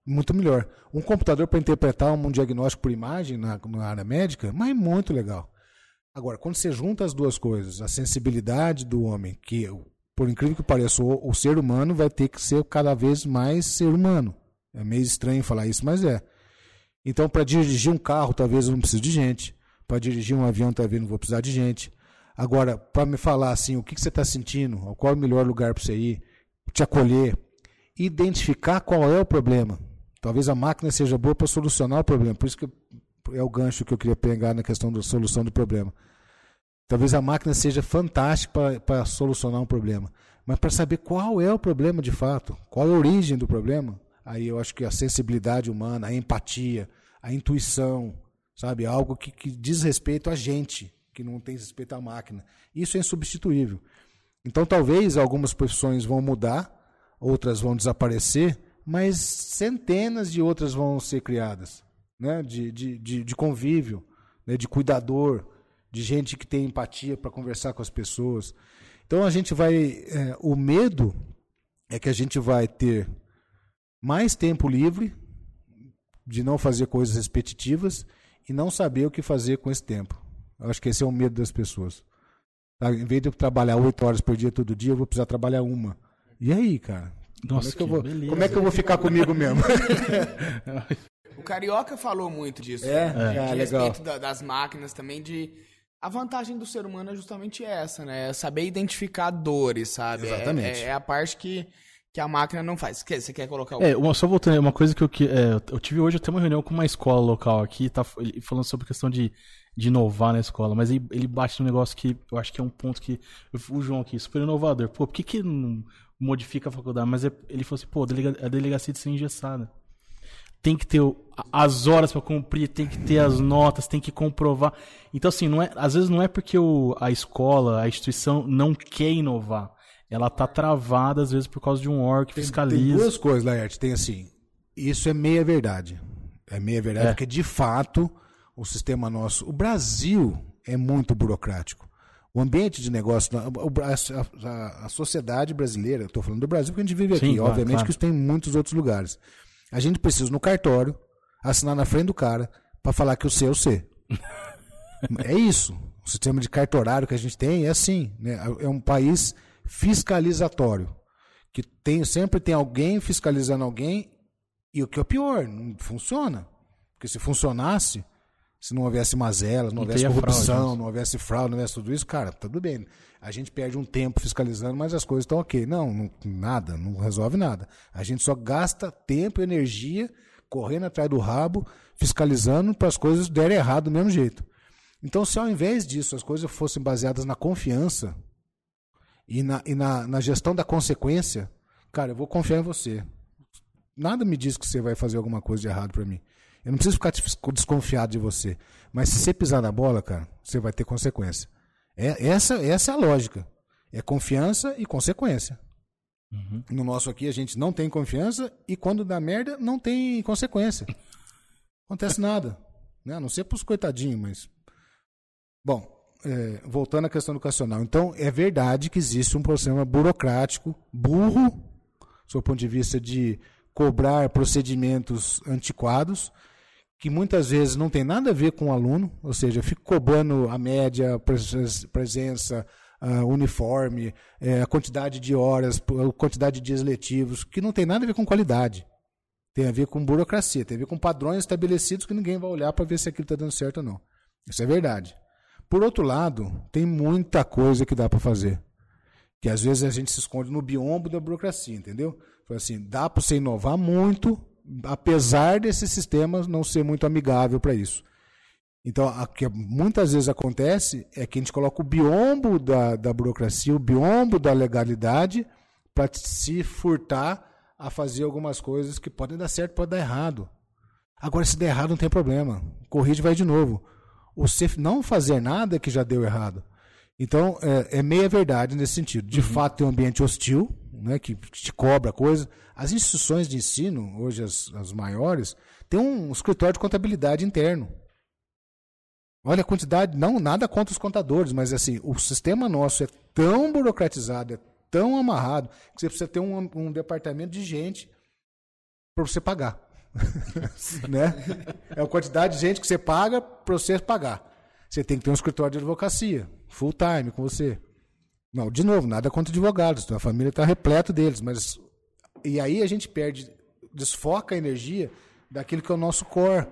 muito melhor. Um computador para interpretar um diagnóstico por imagem na, na área médica, mas muito legal. Agora, quando você junta as duas coisas, a sensibilidade do homem, que por incrível que pareça, o, o, ser humano vai ter que ser cada vez mais ser humano. É meio estranho falar isso, mas é. Então, para dirigir um carro, talvez eu não precise de gente. Para dirigir um avião, talvez não vou precisar de gente. Agora, para me falar assim, o que, que você está sentindo, qual é o melhor lugar para você ir, te acolher, identificar qual é o problema. Talvez a máquina seja boa para solucionar o problema. Por isso que é o gancho que eu queria pegar na questão da solução do problema. Talvez a máquina seja fantástica para solucionar um problema, mas para saber qual é o problema de fato, qual é a origem do problema, aí eu acho que a sensibilidade humana, a empatia, a intuição, sabe, algo que, que diz respeito a gente, que não tem respeito à máquina, isso é insubstituível. Então talvez algumas profissões vão mudar, outras vão desaparecer, mas centenas de outras vão ser criadas, né? de, de, de, de convívio, né? de cuidador, de gente que tem empatia para conversar com as pessoas. Então a gente vai. É, o medo é que a gente vai ter mais tempo livre de não fazer coisas repetitivas e não saber o que fazer com esse tempo. Eu acho que esse é o medo das pessoas. Tá? Em vez de eu trabalhar oito horas por dia todo dia, eu vou precisar trabalhar uma. E aí, cara? Nossa, como é que, eu vou, como é que eu vou ficar comigo mesmo? o Carioca falou muito disso. É, né? é. a respeito da, das máquinas também, de a vantagem do ser humano é justamente essa, né? É saber identificar dores, sabe? Exatamente. É, é, a parte que, que a máquina não faz. Você quer colocar o... É, uma, só voltando, uma coisa que eu, que, é, eu tive hoje até uma reunião com uma escola local aqui, tá falando sobre a questão de, de inovar na escola, mas ele, ele bate num negócio que eu acho que é um ponto que. O João aqui, super inovador. Pô, por que, que não modifica a faculdade? Mas é, ele falou assim, pô, a delegacia de ser engessada tem que ter as horas para cumprir, tem que ter as notas, tem que comprovar. Então, assim, não é, às vezes não é porque o, a escola, a instituição não quer inovar. Ela tá travada, às vezes, por causa de um órgão que fiscaliza. Tem duas coisas, Laerte. Tem assim, isso é meia verdade. É meia verdade, é. porque de fato o sistema nosso. O Brasil é muito burocrático. O ambiente de negócio, a, a, a sociedade brasileira, estou falando do Brasil porque a gente vive aqui, Sim, obviamente claro. que isso tem em muitos outros lugares. A gente precisa no cartório assinar na frente do cara para falar que o C é o C. é isso. O sistema de cartorário que a gente tem é assim. Né? É um país fiscalizatório. Que tem, sempre tem alguém fiscalizando alguém. E o que é pior, não funciona. Porque se funcionasse, se não houvesse mazelas, não, não houvesse corrupção, fraude, não houvesse fraude, não houvesse tudo isso, cara, tudo bem. A gente perde um tempo fiscalizando, mas as coisas estão ok. Não, não, nada, não resolve nada. A gente só gasta tempo e energia correndo atrás do rabo, fiscalizando para as coisas derem errado do mesmo jeito. Então, se ao invés disso as coisas fossem baseadas na confiança e na, e na, na gestão da consequência, cara, eu vou confiar em você. Nada me diz que você vai fazer alguma coisa de errado para mim. Eu não preciso ficar desconfiado de você. Mas se você pisar na bola, cara, você vai ter consequência. É, essa, essa é a lógica. É confiança e consequência. Uhum. No nosso aqui, a gente não tem confiança e quando dá merda, não tem consequência. Acontece nada. Né? A não ser pros coitadinhos, mas Bom, é, voltando à questão educacional. Então, é verdade que existe um problema burocrático, burro, do ponto de vista de cobrar procedimentos antiquados, que muitas vezes não tem nada a ver com o aluno, ou seja, eu fico cobrando a média, presença, uh, uniforme, é, a quantidade de horas, a quantidade de dias letivos, que não tem nada a ver com qualidade. Tem a ver com burocracia, tem a ver com padrões estabelecidos que ninguém vai olhar para ver se aquilo está dando certo ou não. Isso é verdade. Por outro lado, tem muita coisa que dá para fazer. Que às vezes a gente se esconde no biombo da burocracia, entendeu? Assim, dá para você inovar muito, apesar desse sistema não ser muito amigável para isso. Então, o que muitas vezes acontece é que a gente coloca o biombo da, da burocracia, o biombo da legalidade, para se furtar a fazer algumas coisas que podem dar certo, podem dar errado. Agora, se der errado, não tem problema. Corrige vai de novo CEF não fazer nada que já deu errado. Então, é, é meia verdade nesse sentido. De uhum. fato, tem um ambiente hostil, né, que te cobra coisa. As instituições de ensino, hoje as, as maiores, têm um escritório de contabilidade interno. Olha a quantidade, não nada contra os contadores, mas assim, o sistema nosso é tão burocratizado, é tão amarrado, que você precisa ter um, um departamento de gente para você pagar. né? É a quantidade de gente que você paga para você pagar. Você tem que ter um escritório de advocacia, full time com você. Não, de novo, nada contra advogados, a família está repleta deles, mas e aí a gente perde, desfoca a energia daquilo que é o nosso core,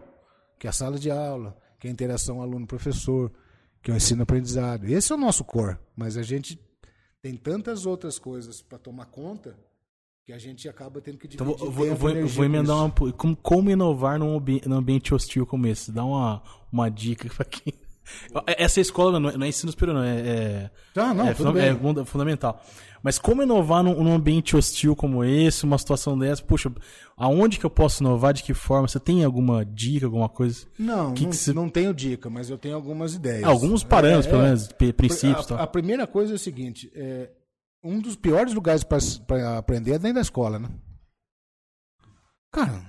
que é a sala de aula, que é a interação aluno-professor, que é o ensino-aprendizado. Esse é o nosso core, mas a gente tem tantas outras coisas para tomar conta que a gente acaba tendo que dividir então, eu vou, vou, eu vou emendar uma, como, como inovar num, ambi, num ambiente hostil como esse. Dá uma, uma dica para quem... Essa escola não é, não é ensino superior, não. É, é, ah, não, é, é, fundamental. Mas como inovar num, num, ambiente hostil como esse, uma situação dessa? Puxa, aonde que eu posso inovar? De que forma? Você tem alguma dica, alguma coisa? Não, que não, que você... não tenho dica, mas eu tenho algumas ideias. alguns parâmetros, é, pelo menos, princípios. A, a, primeira coisa é o seguinte: é, um dos piores lugares para aprender é dentro da escola, né? Cara,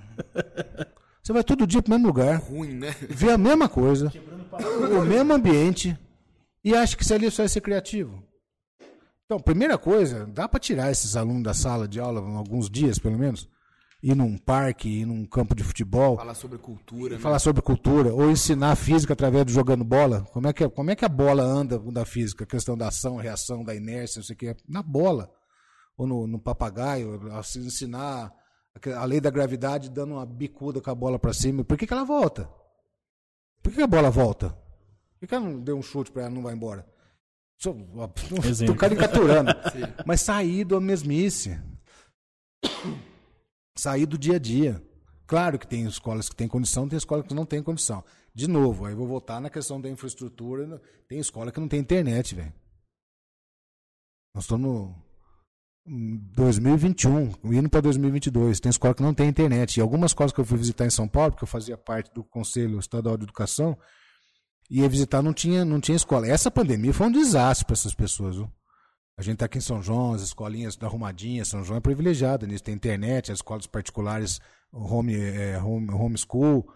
você vai todo dia pro mesmo lugar. Ruim, né? Vê a mesma coisa, o mesmo ambiente e acha que isso ali só vai ser criativo. Então, primeira coisa, dá para tirar esses alunos da sala de aula alguns dias, pelo menos ir num parque, ir num campo de futebol. Falar sobre cultura. Falar né? sobre cultura. Ou ensinar física através de jogando bola. Como é que, como é que a bola anda da física? A questão da ação, reação, da inércia, não sei o que. Na bola. Ou no, no papagaio. Assim, ensinar a lei da gravidade dando uma bicuda com a bola para cima. Por que, que ela volta? Por que, a bola volta? Por que, que ela não deu um chute para ela não vai embora? Estou caricaturando. Mas sair da mesmice sair do dia a dia. Claro que tem escolas que têm condição, tem escolas que não têm condição. De novo, aí vou voltar na questão da infraestrutura. Tem escola que não tem internet, velho. Nós estamos no 2021, indo para 2022. Tem escola que não tem internet. E algumas escolas que eu fui visitar em São Paulo, porque eu fazia parte do Conselho Estadual de Educação, ia visitar, não tinha, não tinha escola. Essa pandemia foi um desastre para essas pessoas. Viu? A gente está aqui em São João, as escolinhas da Arrumadinha, São João é privilegiado nisso, tem internet, as escolas particulares, home, é, home, homeschool,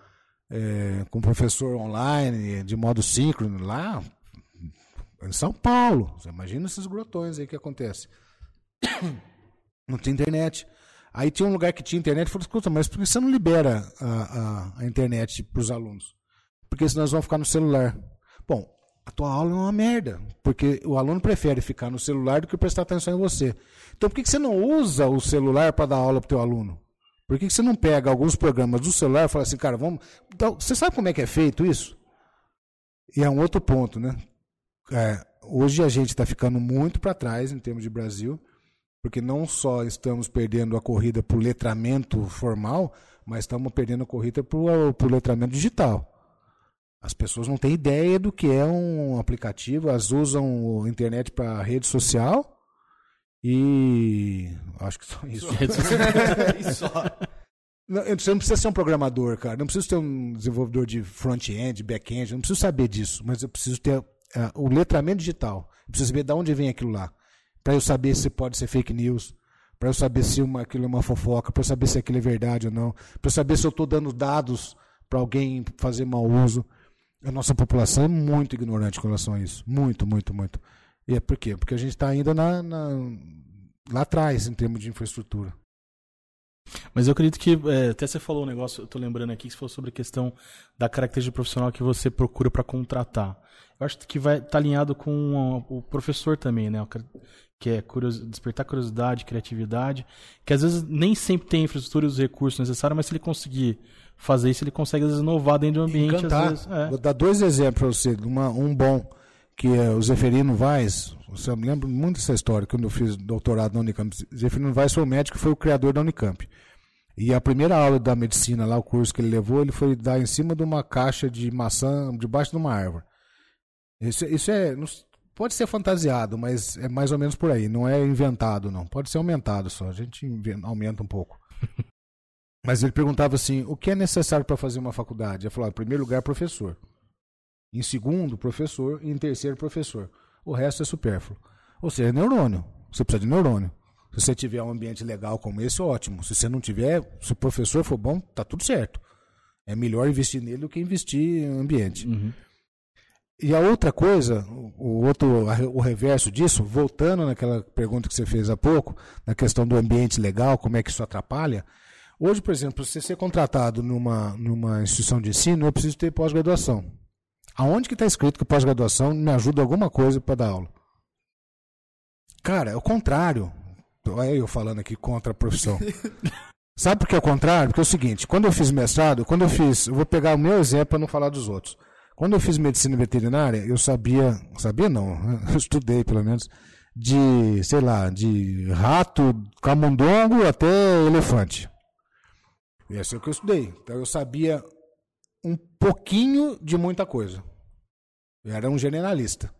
é, com professor online, de modo síncrono, lá Em São Paulo. Você imagina esses grotões aí que acontece. Não tinha internet. Aí tinha um lugar que tinha internet. Falei, escuta, mas por que você não libera a, a, a internet para os alunos? Porque senão eles vão ficar no celular. Bom, a tua aula é uma merda. Porque o aluno prefere ficar no celular do que prestar atenção em você. Então por que, você não usa o celular para dar aula para o teu aluno? Por que, que você não pega alguns programas do celular e fala assim, cara, vamos. Então, você sabe como é que é feito isso? E é um outro ponto, né? É, hoje a gente está ficando muito para trás em termos de Brasil, porque não só estamos perdendo a corrida o letramento formal, mas estamos perdendo a corrida o letramento digital. As pessoas não têm ideia do que é um aplicativo, elas usam a internet para rede social e. Acho que só isso. só. Não, você não precisa ser um programador, cara. Não precisa ter um desenvolvedor de front-end, back-end. Não preciso saber disso. Mas eu preciso ter uh, o letramento digital. Eu preciso saber de onde vem aquilo lá. Para eu saber se pode ser fake news. Para eu saber se uma, aquilo é uma fofoca. Para eu saber se aquilo é verdade ou não. Para eu saber se eu estou dando dados para alguém fazer mau uso. A nossa população é muito ignorante com relação a isso. Muito, muito, muito. E é por quê? Porque a gente está ainda na, na, lá atrás em termos de infraestrutura. Mas eu acredito que, é, até você falou um negócio, eu estou lembrando aqui, que você falou sobre a questão da característica profissional que você procura para contratar. Eu acho que vai estar tá alinhado com o professor também, né? Que é curios, despertar curiosidade, criatividade, que às vezes nem sempre tem infraestrutura e os recursos necessários, mas se ele conseguir fazer isso, ele consegue às vezes inovar dentro do ambiente. Encantar. Vezes, é. Vou dar dois exemplos para você, uma, um bom que é o Zeferino Vaz, você me lembra muito dessa história, quando eu fiz doutorado na Unicamp. Zeferino Vaz foi o médico que foi o criador da Unicamp. E a primeira aula da medicina, lá o curso que ele levou, ele foi dar em cima de uma caixa de maçã, debaixo de uma árvore. Isso, isso é. Pode ser fantasiado, mas é mais ou menos por aí. Não é inventado, não. Pode ser aumentado só. A gente aumenta um pouco. mas ele perguntava assim: o que é necessário para fazer uma faculdade? Ele falou: em primeiro lugar, professor. Em segundo, professor. E em terceiro, professor. O resto é supérfluo. Ou seja, é neurônio. Você precisa de neurônio. Se você tiver um ambiente legal como esse, ótimo. Se você não tiver, se o professor for bom, tá tudo certo. É melhor investir nele do que investir em ambiente. Uhum. E a outra coisa, o outro, o reverso disso, voltando naquela pergunta que você fez há pouco, na questão do ambiente legal, como é que isso atrapalha. Hoje, por exemplo, para você ser contratado numa, numa instituição de ensino, eu preciso ter pós-graduação. Aonde que está escrito que pós-graduação me ajuda alguma coisa para dar aula? Cara, é o contrário. Olha eu falando aqui contra a profissão. Sabe por que é o contrário? Porque é o seguinte, quando eu fiz mestrado, quando eu fiz, eu vou pegar o meu exemplo para não falar dos outros. Quando eu fiz medicina veterinária, eu sabia, sabia não, eu estudei pelo menos, de, sei lá, de rato, camundongo até elefante. Esse é o que eu estudei. Então eu sabia um pouquinho de muita coisa. Eu era um generalista.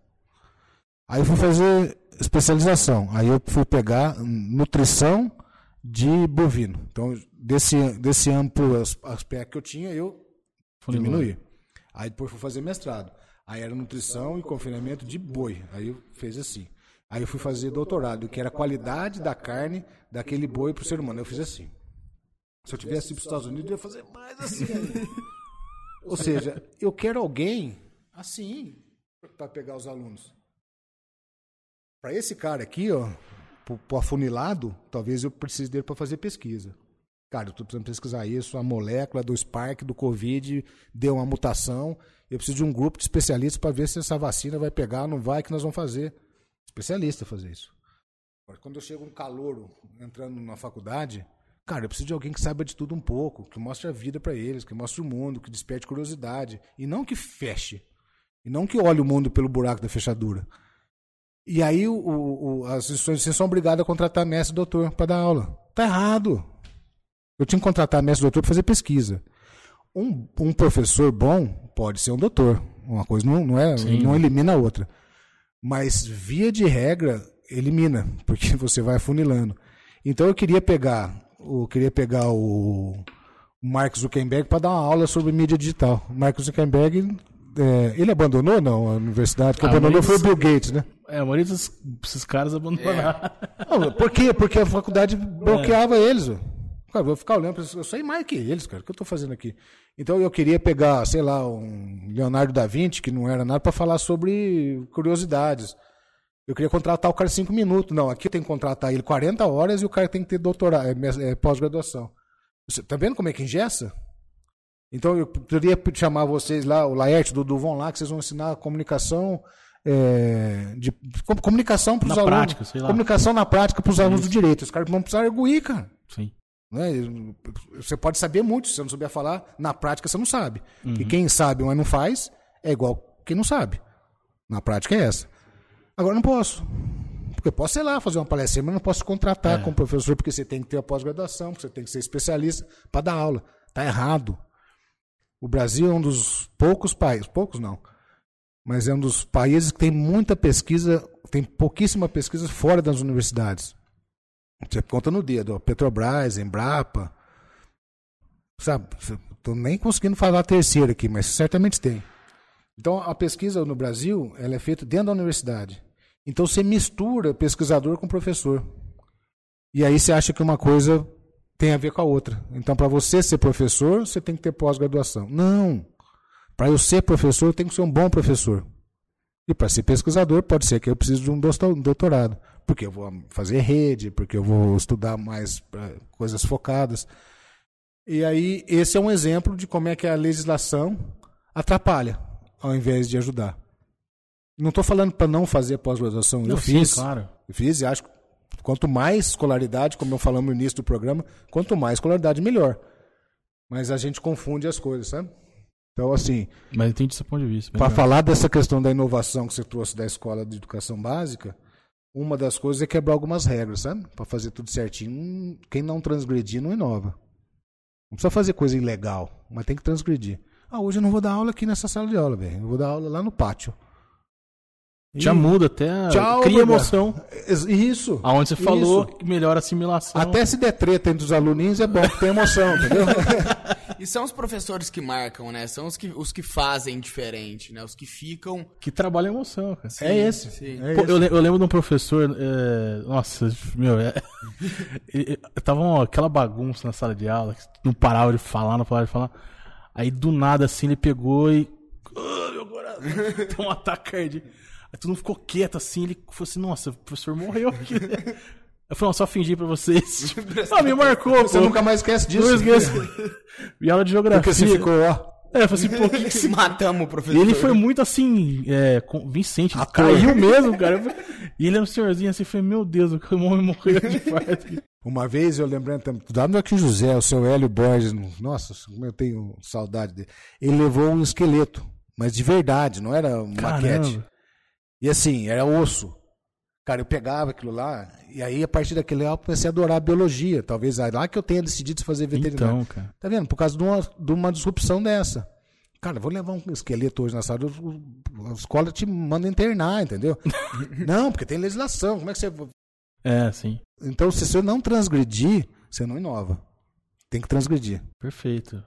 Aí eu fui fazer especialização. Aí eu fui pegar nutrição de bovino. Então, desse, desse amplo aspecto que eu tinha, eu diminuí. Aí depois fui fazer mestrado. Aí era nutrição e confinamento de boi. Aí eu fiz assim. Aí eu fui fazer doutorado, que era a qualidade da carne daquele boi para o ser humano. Eu fiz assim. Se eu tivesse ido para os Estados Unidos, eu ia fazer mais assim. Ou seja, eu quero alguém assim para pegar os alunos. Para esse cara aqui, ó, pro, afunilado, talvez eu precise dele para fazer pesquisa. Cara, eu estou precisando pesquisar isso, a molécula do Spark, do Covid, deu uma mutação. Eu preciso de um grupo de especialistas para ver se essa vacina vai pegar ou não vai, que nós vamos fazer. Especialista fazer isso. Quando eu chego um calouro entrando na faculdade, Cara, eu preciso de alguém que saiba de tudo um pouco, que mostre a vida para eles, que mostre o mundo, que desperte curiosidade. E não que feche. E não que olhe o mundo pelo buraco da fechadura. E aí o, o, as instituições são obrigadas a contratar mestre e doutor para dar aula. Tá errado. Eu tinha que contratar mestre doutor para fazer pesquisa. Um, um, professor bom pode ser um doutor. Uma coisa não, não é, Sim. não elimina a outra. Mas via de regra elimina, porque você vai afunilando. Então eu queria pegar eu queria pegar o Mark Zuckerberg para dar uma aula sobre mídia digital. O Mark Zuckerberg, é, ele abandonou não a universidade? Que abandonou foi o Bill Gates, né? É, a maioria desses caras abandonaram. É. Não, por quê? Porque a faculdade bloqueava é. eles. Cara, vou ficar olhando, eu sei mais que eles, cara, o que eu estou fazendo aqui? Então eu queria pegar, sei lá, um Leonardo da Vinci, que não era nada, para falar sobre curiosidades. Eu queria contratar o cara cinco minutos. Não, aqui eu tenho que contratar ele 40 horas e o cara tem que ter doutorado, é, é, pós-graduação. Você tá vendo como é que ingessa? Então eu poderia chamar vocês lá, o Laerte, do Duvon lá, que vocês vão ensinar comunicação é, de comunicação para os alunos. Prática. Comunicação na prática para os alunos do direito. Os caras vão precisar arguir, cara. Sim. Né? Você pode saber muito, se você não souber falar, na prática você não sabe. Uhum. E quem sabe, mas não faz, é igual quem não sabe. Na prática é essa. Agora não posso. Porque posso, sei lá, fazer uma palestra, mas não posso contratar é. como professor, porque você tem que ter a pós-graduação, você tem que ser especialista para dar aula. Está errado. O Brasil é um dos poucos países, poucos não, mas é um dos países que tem muita pesquisa, tem pouquíssima pesquisa fora das universidades. Você conta no dedo, ó, Petrobras, Embrapa, sabe? Estou nem conseguindo falar a terceira aqui, mas certamente tem. Então a pesquisa no Brasil ela é feita dentro da universidade. Então você mistura pesquisador com professor. E aí você acha que uma coisa tem a ver com a outra. Então para você ser professor, você tem que ter pós-graduação. Não. Para eu ser professor, eu tenho que ser um bom professor. E para ser pesquisador, pode ser que eu precise de um doutorado. Porque eu vou fazer rede, porque eu vou estudar mais coisas focadas. E aí, esse é um exemplo de como é que a legislação atrapalha, ao invés de ajudar. Não estou falando para não fazer pós-graduação. Eu fiz, claro. Eu fiz e acho que quanto mais escolaridade, como eu falamos no início do programa, quanto mais escolaridade, melhor. Mas a gente confunde as coisas, sabe? Então, assim. Mas entendi esse ponto de vista. Para falar dessa questão da inovação que você trouxe da escola de educação básica, uma das coisas é quebrar algumas regras, sabe? Para fazer tudo certinho. Quem não transgredir não inova. Não precisa fazer coisa ilegal, mas tem que transgredir. Ah, hoje eu não vou dar aula aqui nessa sala de aula, velho. Eu vou dar aula lá no pátio. Já e... muda até. A... Tchau, cria emoção. Isso. Aonde você falou isso. que melhora a assimilação. Até se der treta entre os aluninhos é bom, que tem emoção, entendeu? e são os professores que marcam, né? São os que, os que fazem diferente, né? Os que ficam. Que trabalham a emoção, cara. Sim, é esse. Sim. É Pô, esse. Eu, eu, lembro de um professor. É... Nossa, meu, é... tava aquela bagunça na sala de aula, não parava de falar, não parava de falar. Aí do nada assim ele pegou e. Oh, meu coração! Tem um ataque cardíaco. Aí todo mundo ficou quieto assim, ele falou assim, nossa, o professor morreu aqui. Eu falei, não, só fingir pra vocês. ah, me marcou. Você pô. nunca mais esquece disso. Não esqueço. e aula de geografia. Porque você ficou, ó. É, eu falei assim, pô, que, que se matamos o professor. E ele foi muito assim, é, convincente. Ele caiu mesmo, cara. E ele era um senhorzinho assim, falei, meu Deus, o homem morreu de parto. Uma vez eu lembrando, lá no Aqui José, o seu Hélio Borges, nossa, como eu tenho saudade dele. Ele levou um esqueleto, mas de verdade, não era uma maquete. E assim, era osso. Cara, eu pegava aquilo lá, e aí a partir daquele lá eu comecei a adorar a biologia. Talvez lá que eu tenha decidido fazer veterinário. Então, cara. Tá vendo? Por causa de uma, de uma disrupção dessa. Cara, vou levar um esqueleto hoje na sala, a escola te manda internar, entendeu? não, porque tem legislação. Como é que você. É, sim. Então, se você não transgredir, você não inova. Tem que transgredir. Perfeito.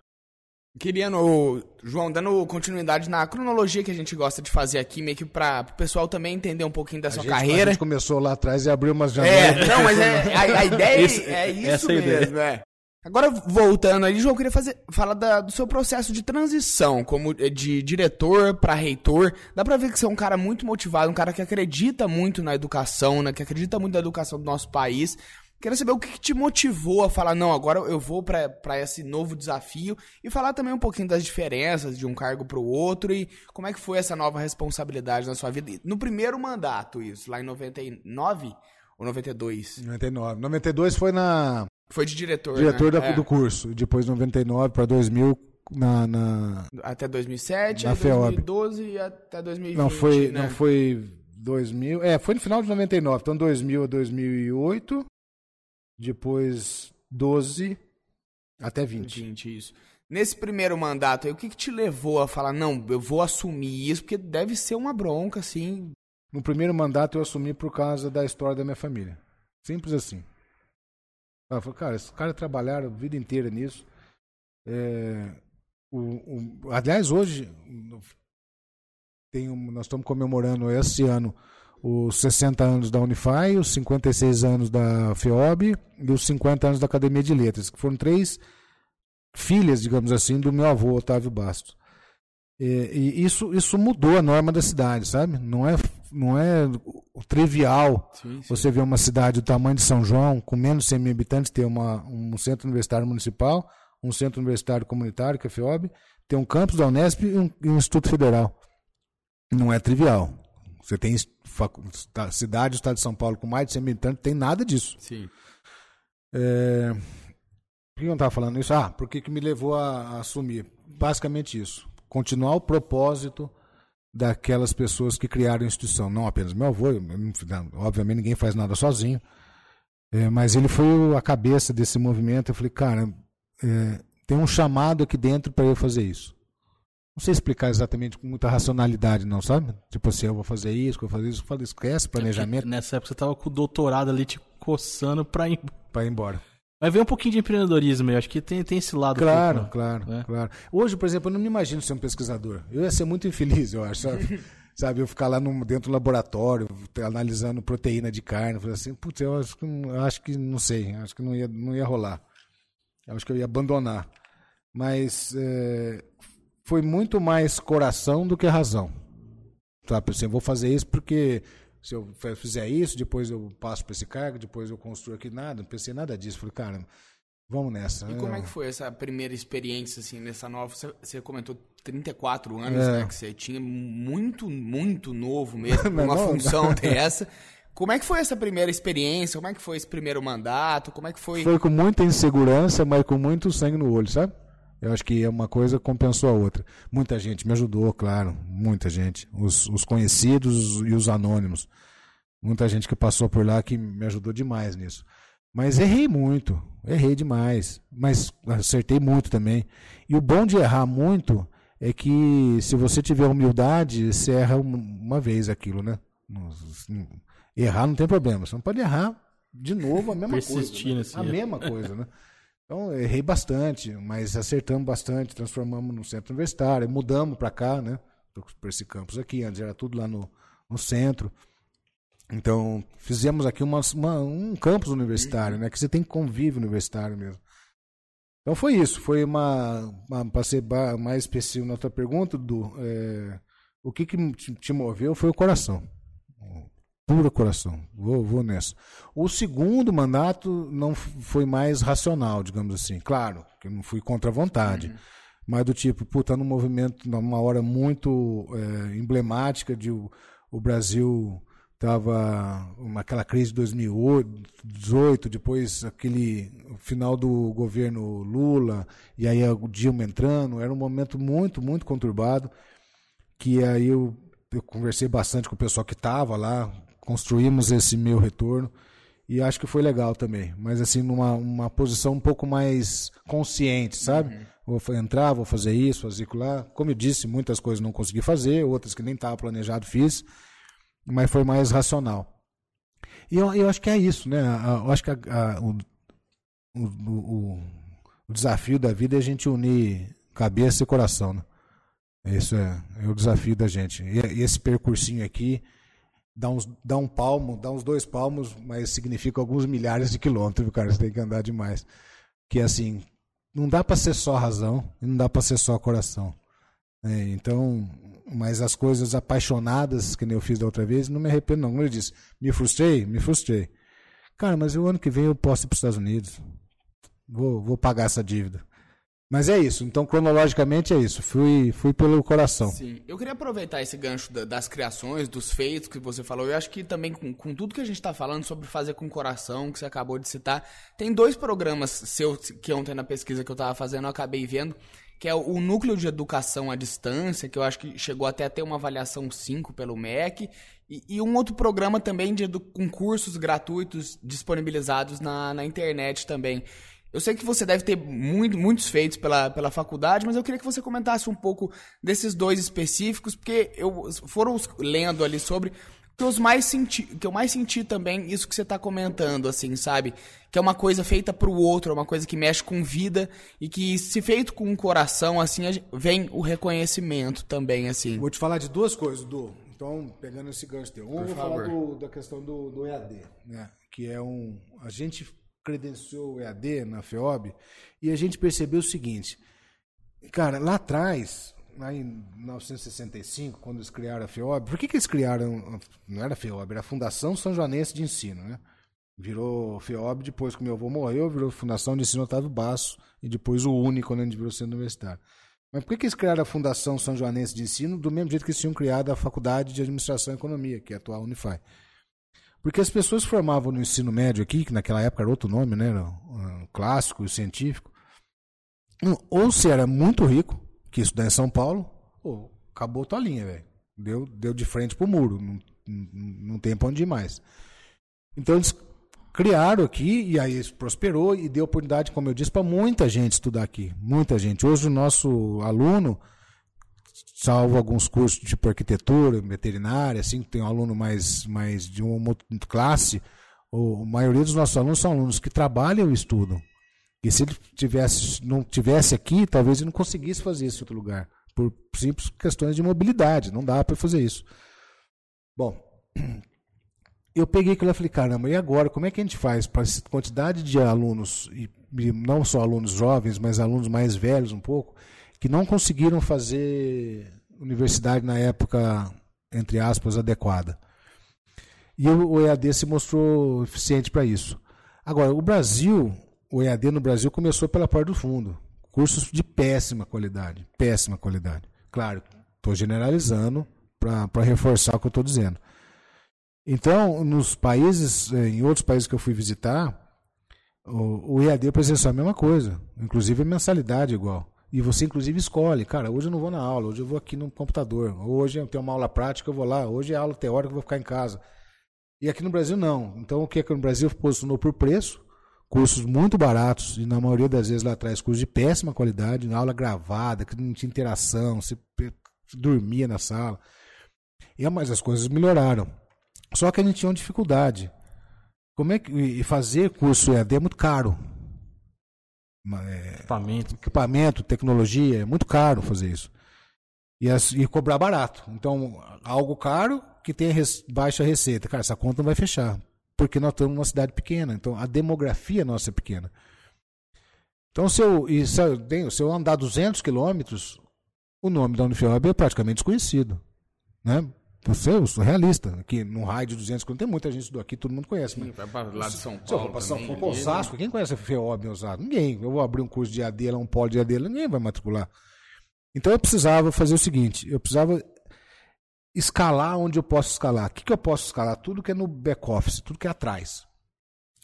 Queria, no, João, dando continuidade na cronologia que a gente gosta de fazer aqui, meio que para o pessoal também entender um pouquinho da a sua gente, carreira. A gente começou lá atrás e abriu umas janelas. É, não, mas é, a, a ideia Esse, é isso mesmo, ideia. é. Agora, voltando aí, João, eu queria fazer, falar da, do seu processo de transição, como de diretor para reitor. Dá pra ver que você é um cara muito motivado, um cara que acredita muito na educação, né, que acredita muito na educação do nosso país. Quero saber o que te motivou a falar, não, agora eu vou para esse novo desafio e falar também um pouquinho das diferenças de um cargo para o outro e como é que foi essa nova responsabilidade na sua vida. No primeiro mandato, isso, lá em 99 ou 92? 99. 92 foi na. Foi de diretor. Diretor né? da, é. do curso. Depois 99 para 2000 na, na. Até 2007, na 2012 e até 2020. Não foi, né? não foi 2000. É, foi no final de 99. Então 2000 a 2008 depois 12 até 20. 20, isso. Nesse primeiro mandato aí, o que, que te levou a falar, não, eu vou assumir isso, porque deve ser uma bronca, assim. No primeiro mandato eu assumi por causa da história da minha família. Simples assim. Eu falei, cara, esses caras trabalharam a vida inteira nisso. É, o, o, aliás, hoje tem um, nós estamos comemorando esse ano os 60 anos da Unify, os 56 anos da FEOB e os 50 anos da Academia de Letras, que foram três filhas, digamos assim, do meu avô, Otávio Bastos. E, e, isso, isso mudou a norma da cidade, sabe? Não é, não é trivial sim, sim. você ver uma cidade do tamanho de São João, com menos de 100 mil habitantes, ter uma, um centro universitário municipal, um centro universitário comunitário, que é a FEOB, ter um campus da Unesp e um, e um Instituto Federal. Não é trivial. Você tem cidade do estado de São Paulo com mais de 100 mil habitantes, tem nada disso. Sim. É... Por que eu não estava falando isso? Ah, por que, que me levou a, a assumir? Basicamente isso. Continuar o propósito daquelas pessoas que criaram a instituição. Não apenas meu avô, obviamente ninguém faz nada sozinho, é, mas ele foi a cabeça desse movimento. Eu falei, cara, é, tem um chamado aqui dentro para eu fazer isso. Não sei explicar exatamente com muita racionalidade, não, sabe? Tipo assim, eu vou fazer isso, eu vou fazer isso. Eu falei, esquece é planejamento. É nessa época você tava com o doutorado ali te coçando para ir... Pra ir embora. Mas vem um pouquinho de empreendedorismo, eu acho que tem, tem esse lado. Claro, pouco, claro, né? claro. Hoje, por exemplo, eu não me imagino ser um pesquisador. Eu ia ser muito infeliz, eu acho, sabe? sabe, eu ficar lá no, dentro do laboratório, analisando proteína de carne, falei assim, putz, eu acho que, acho que não sei, acho que não ia, não ia rolar. Eu acho que eu ia abandonar. Mas é, foi muito mais coração do que razão. Sabe, assim, eu vou fazer isso porque se eu fizer isso, depois eu passo para esse cargo, depois eu construo aqui nada, não pensei nada disso. Falei, cara, vamos nessa. E como é que foi essa primeira experiência, assim, nessa nova? Você, você comentou 34 anos, é. né? Que você tinha muito, muito novo mesmo, uma não, função não. dessa. Como é que foi essa primeira experiência? Como é que foi esse primeiro mandato? Como é que foi? Foi com muita insegurança, mas com muito sangue no olho, sabe? Eu acho que uma coisa compensou a outra. Muita gente me ajudou, claro, muita gente. Os, os conhecidos e os anônimos. Muita gente que passou por lá que me ajudou demais nisso. Mas errei muito, errei demais. Mas acertei muito também. E o bom de errar muito é que se você tiver humildade, você erra uma vez aquilo, né? Errar não tem problema. Você não pode errar de novo a mesma coisa. Né? A mesma coisa, né? Então, errei bastante, mas acertamos bastante, transformamos no centro universitário, mudamos para cá, né? Para esse campus aqui, antes era tudo lá no, no centro. Então, fizemos aqui uma, uma, um campus universitário, né? Que você tem convívio universitário mesmo. Então foi isso, foi uma, uma para ser mais específico na tua pergunta, do é, o que, que te, te moveu foi o coração puro coração. Vou, vou nessa. O segundo mandato não foi mais racional, digamos assim. Claro, que eu não fui contra a vontade. Uhum. Mas do tipo, puta, num movimento, numa hora muito é, emblemática de o, o Brasil estava aquela crise de 2018, depois aquele final do governo Lula e aí o Dilma entrando, era um momento muito, muito conturbado, que aí eu, eu conversei bastante com o pessoal que estava lá, construímos esse meu retorno e acho que foi legal também, mas assim numa uma posição um pouco mais consciente, sabe? Uhum. Vou entrar, vou fazer isso, fazer aquilo lá. Como eu disse, muitas coisas não consegui fazer, outras que nem estava planejado fiz, mas foi mais racional. E eu, eu acho que é isso, né? Eu acho que a, a, o, o, o, o, desafio da vida é a gente unir cabeça e coração, né? Isso é, é o desafio da gente. E, e esse percursinho aqui, dá, uns, dá um palmo, dá uns dois palmos, mas significa alguns milhares de quilômetros, cara. Você tem que andar demais. Que assim, não dá para ser só razão e não dá para ser só coração. É, então, mas as coisas apaixonadas que nem eu fiz da outra vez, não me arrependo não. Como eu disse, me frustrei, me frustrei. Cara, mas o ano que vem eu posso ir para os Estados Unidos. Vou, vou pagar essa dívida. Mas é isso, então cronologicamente é isso, fui, fui pelo coração. Sim, eu queria aproveitar esse gancho da, das criações, dos feitos que você falou, eu acho que também com, com tudo que a gente está falando sobre fazer com coração, que você acabou de citar, tem dois programas seus que ontem na pesquisa que eu estava fazendo eu acabei vendo, que é o Núcleo de Educação à Distância, que eu acho que chegou até a ter uma avaliação 5 pelo MEC, e, e um outro programa também de com cursos gratuitos disponibilizados na, na internet também. Eu sei que você deve ter muito, muitos feitos pela, pela faculdade, mas eu queria que você comentasse um pouco desses dois específicos, porque eu foram lendo ali sobre que, os mais senti, que eu mais senti também isso que você está comentando, assim, sabe? Que é uma coisa feita para o outro, é uma coisa que mexe com vida e que, se feito com o coração, assim, vem o reconhecimento também, assim. Vou te falar de duas coisas, Du. Então, pegando esse gancho teu, vamos falar do, da questão do, do EAD, né? Que é um. A gente credenciou o EAD na FEOB e a gente percebeu o seguinte. Cara, lá atrás, lá em 1965, quando eles criaram a FEOB, por que, que eles criaram. Não era a FEOB, era a Fundação São Joanense de Ensino, né? Virou FEOB depois que meu avô morreu, virou Fundação de Ensino Otávio Basso e depois o único quando a gente virou centro universitário. Mas por que, que eles criaram a Fundação São Joanense de Ensino do mesmo jeito que eles tinham criado a Faculdade de Administração e Economia, que é a atual Unify? Porque as pessoas formavam no ensino médio aqui, que naquela época era outro nome, né? O clássico, o científico. Ou se era muito rico, que estudar em São Paulo, ou acabou tua linha, velho. Deu, deu de frente pro muro. Não, não tem pra onde ir mais. Então eles criaram aqui e aí prosperou e deu oportunidade, como eu disse, para muita gente estudar aqui. Muita gente. Hoje o nosso aluno, salvo alguns cursos tipo arquitetura, veterinária, assim, tem um aluno mais, mais de uma classe, a maioria dos nossos alunos são alunos que trabalham e estudam. E se ele tivesse, não tivesse aqui, talvez ele não conseguisse fazer isso em outro lugar. Por simples questões de mobilidade. Não dá para fazer isso. Bom, eu peguei aquilo e falei, caramba, e agora? Como é que a gente faz para essa quantidade de alunos, e não só alunos jovens, mas alunos mais velhos um pouco, que não conseguiram fazer universidade na época, entre aspas, adequada? E o EAD se mostrou eficiente para isso. Agora, o Brasil, o EAD no Brasil começou pela porta do fundo. Cursos de péssima qualidade. Péssima qualidade. Claro, estou generalizando para reforçar o que eu estou dizendo. Então, nos países, eh, em outros países que eu fui visitar, o, o EAD presencial é a mesma coisa, inclusive a mensalidade igual. E você, inclusive, escolhe. Cara, hoje eu não vou na aula, hoje eu vou aqui no computador. Hoje eu tenho uma aula prática, eu vou lá. Hoje é aula teórica, eu vou ficar em casa. E aqui no Brasil, não. Então, o que é que no Brasil posicionou por preço? Cursos muito baratos, e na maioria das vezes lá atrás, cursos de péssima qualidade, aula gravada, que não tinha interação, você dormia na sala. E, mas as coisas melhoraram. Só que a gente tinha uma dificuldade. Como é que e fazer curso EAD é muito caro. É, equipamento. Equipamento, tecnologia, é muito caro fazer isso. E, e cobrar barato. Então, algo caro que tem res, baixa receita. Cara, essa conta não vai fechar. Porque nós estamos numa cidade pequena. Então, a demografia nossa é pequena. Então, se eu, se eu, se eu andar 200 quilômetros, o nome da Unifiob é praticamente desconhecido. Né? Você, eu sou realista. Aqui no raio de 200 quilômetros tem muita gente do aqui, todo mundo conhece. Sim, mas... vai para lá de São Paulo. Se eu para Osasco, quem conhece a FEOB em Osasco? Ninguém. Eu vou abrir um curso de AD, um polo de AD, ninguém vai matricular. Então eu precisava fazer o seguinte: eu precisava escalar onde eu posso escalar. O que, que eu posso escalar? Tudo que é no back-office, tudo que é atrás.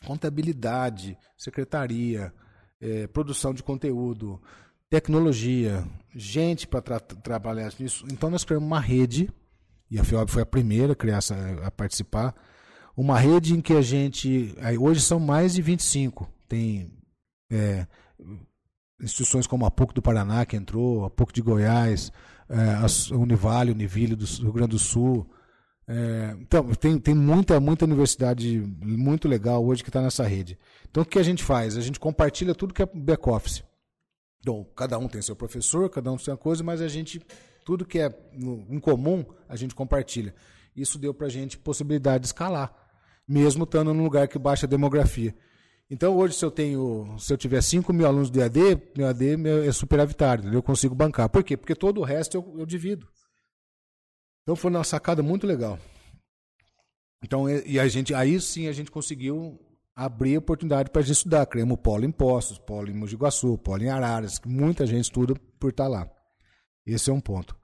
Contabilidade, secretaria, é, produção de conteúdo, tecnologia, gente para tra trabalhar nisso. Então nós criamos uma rede e a FIOB foi a primeira a, criar essa, a participar. Uma rede em que a gente. Hoje são mais de 25. Tem é, instituições como a PUC do Paraná, que entrou, a PUC de Goiás, é, a Univale, Univille do Rio Grande do Sul. É, então, tem, tem muita, muita universidade muito legal hoje que está nessa rede. Então, o que a gente faz? A gente compartilha tudo que é back-office. Então, cada um tem seu professor, cada um tem uma coisa, mas a gente tudo que é em comum, a gente compartilha. Isso deu para a gente possibilidade de escalar, mesmo estando num lugar que baixa a demografia. Então, hoje, se eu tenho, se eu tiver 5 mil alunos de AD, meu AD é superavitário, eu consigo bancar. Por quê? Porque todo o resto eu, eu divido. Então, foi uma sacada muito legal. Então, e a gente, aí sim a gente conseguiu abrir oportunidade para a gente estudar. Criamos polo em Postos, polo em Mogi Guaçu, polo em Araras, que muita gente estuda por estar lá. Esse é um ponto.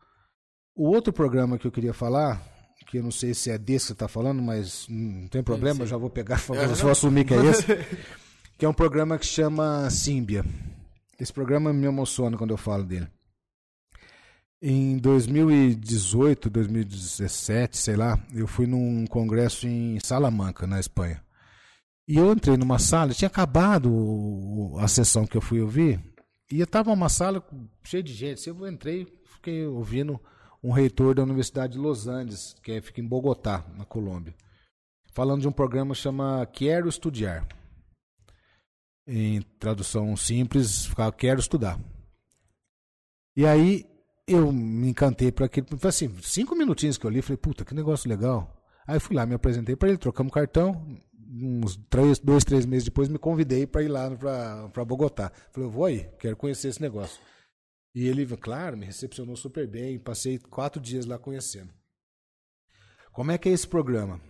O outro programa que eu queria falar, que eu não sei se é desse que você está falando, mas não tem problema, eu já vou pegar, vou, vou assumir que é esse, que é um programa que chama Símbia. Esse programa me emociona quando eu falo dele. Em 2018, 2017, sei lá, eu fui num congresso em Salamanca, na Espanha. E eu entrei numa sala, tinha acabado a sessão que eu fui ouvir, e estava uma sala cheia de gente. Eu entrei, fiquei ouvindo um reitor da Universidade de Los Andes, que é, fica em Bogotá, na Colômbia, falando de um programa que chama Quero Estudar. Em tradução simples, ficava Quero Estudar. E aí eu me encantei por aquilo. Assim, cinco minutinhos que eu li, falei, puta, que negócio legal. Aí fui lá, me apresentei para ele, trocamos cartão. Uns três, dois, três meses depois, me convidei para ir lá para Bogotá. Falei, eu vou aí, quero conhecer esse negócio. E ele, claro, me recepcionou super bem. Passei quatro dias lá conhecendo. Como é que é esse programa?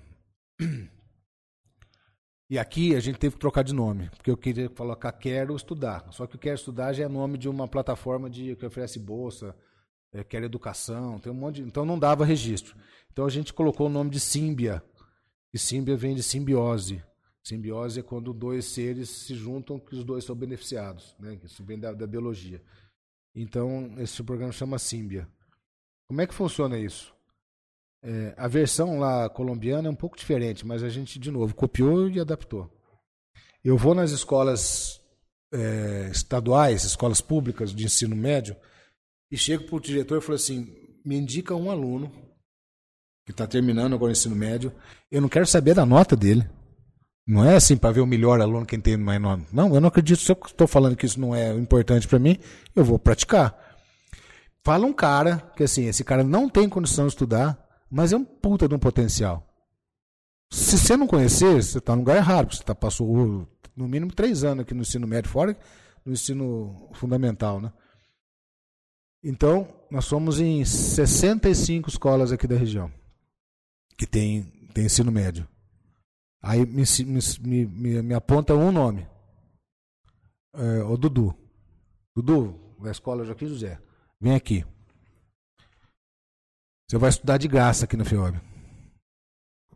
E aqui a gente teve que trocar de nome, porque eu queria colocar Quero Estudar. Só que o Quero Estudar já é nome de uma plataforma de, que oferece bolsa, é, Quero Educação, tem um monte de, Então não dava registro. Então a gente colocou o nome de Símbia. E Símbia vem de simbiose. Simbiose é quando dois seres se juntam que os dois são beneficiados. Né? Isso vem da, da biologia. Então esse programa chama Símbia. Como é que funciona isso? É, a versão lá colombiana é um pouco diferente, mas a gente, de novo, copiou e adaptou. Eu vou nas escolas é, estaduais, escolas públicas de ensino médio, e chego para o diretor e falo assim: me indica um aluno que está terminando agora o ensino médio. Eu não quero saber da nota dele. Não é assim para ver o melhor aluno quem tem mais nota. Não, eu não acredito. Se eu estou falando que isso não é importante para mim, eu vou praticar. Fala um cara que assim, esse cara não tem condição de estudar, mas é um puta de um potencial. Se você não conhecer, você está no lugar errado, porque você tá, passou no mínimo três anos aqui no ensino médio, fora no ensino fundamental, né? Então, nós somos em 65 escolas aqui da região que tem, tem ensino médio. Aí me, me, me, me aponta um nome. É, o Dudu. Dudu, da escola Joaquim José. Vem aqui. Você vai estudar de graça aqui na FEOB.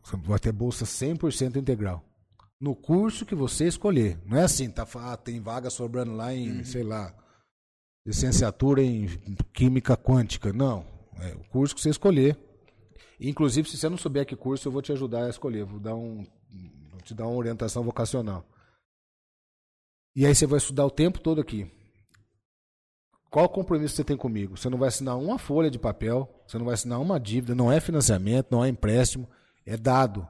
Você vai ter bolsa 100% integral. No curso que você escolher. Não é assim, tá, ah, tem vaga sobrando lá em, uhum. sei lá, licenciatura em Química Quântica. Não. É o curso que você escolher. Inclusive, se você não souber que curso, eu vou te ajudar a escolher. Vou, dar um, vou te dar uma orientação vocacional. E aí você vai estudar o tempo todo aqui. Qual compromisso você tem comigo? Você não vai assinar uma folha de papel, você não vai assinar uma dívida, não é financiamento, não é empréstimo, é dado.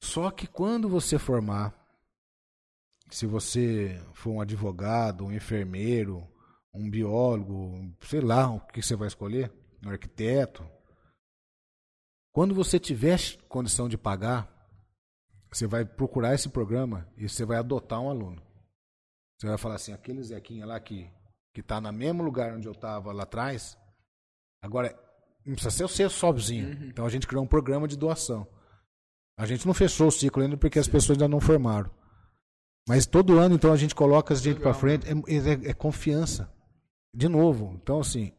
Só que quando você formar, se você for um advogado, um enfermeiro, um biólogo, sei lá o que você vai escolher, um arquiteto, quando você tiver condição de pagar, você vai procurar esse programa e você vai adotar um aluno. Você vai falar assim, aquele Zequinha lá que que está no mesmo lugar onde eu estava lá atrás, agora não precisa ser você sozinho. Uhum. Então a gente criou um programa de doação. A gente não fechou o ciclo ainda porque Sim. as pessoas ainda não formaram. Mas todo ano, então, a gente coloca a gente para frente. É, é, é, confiança. De novo. Então, assim,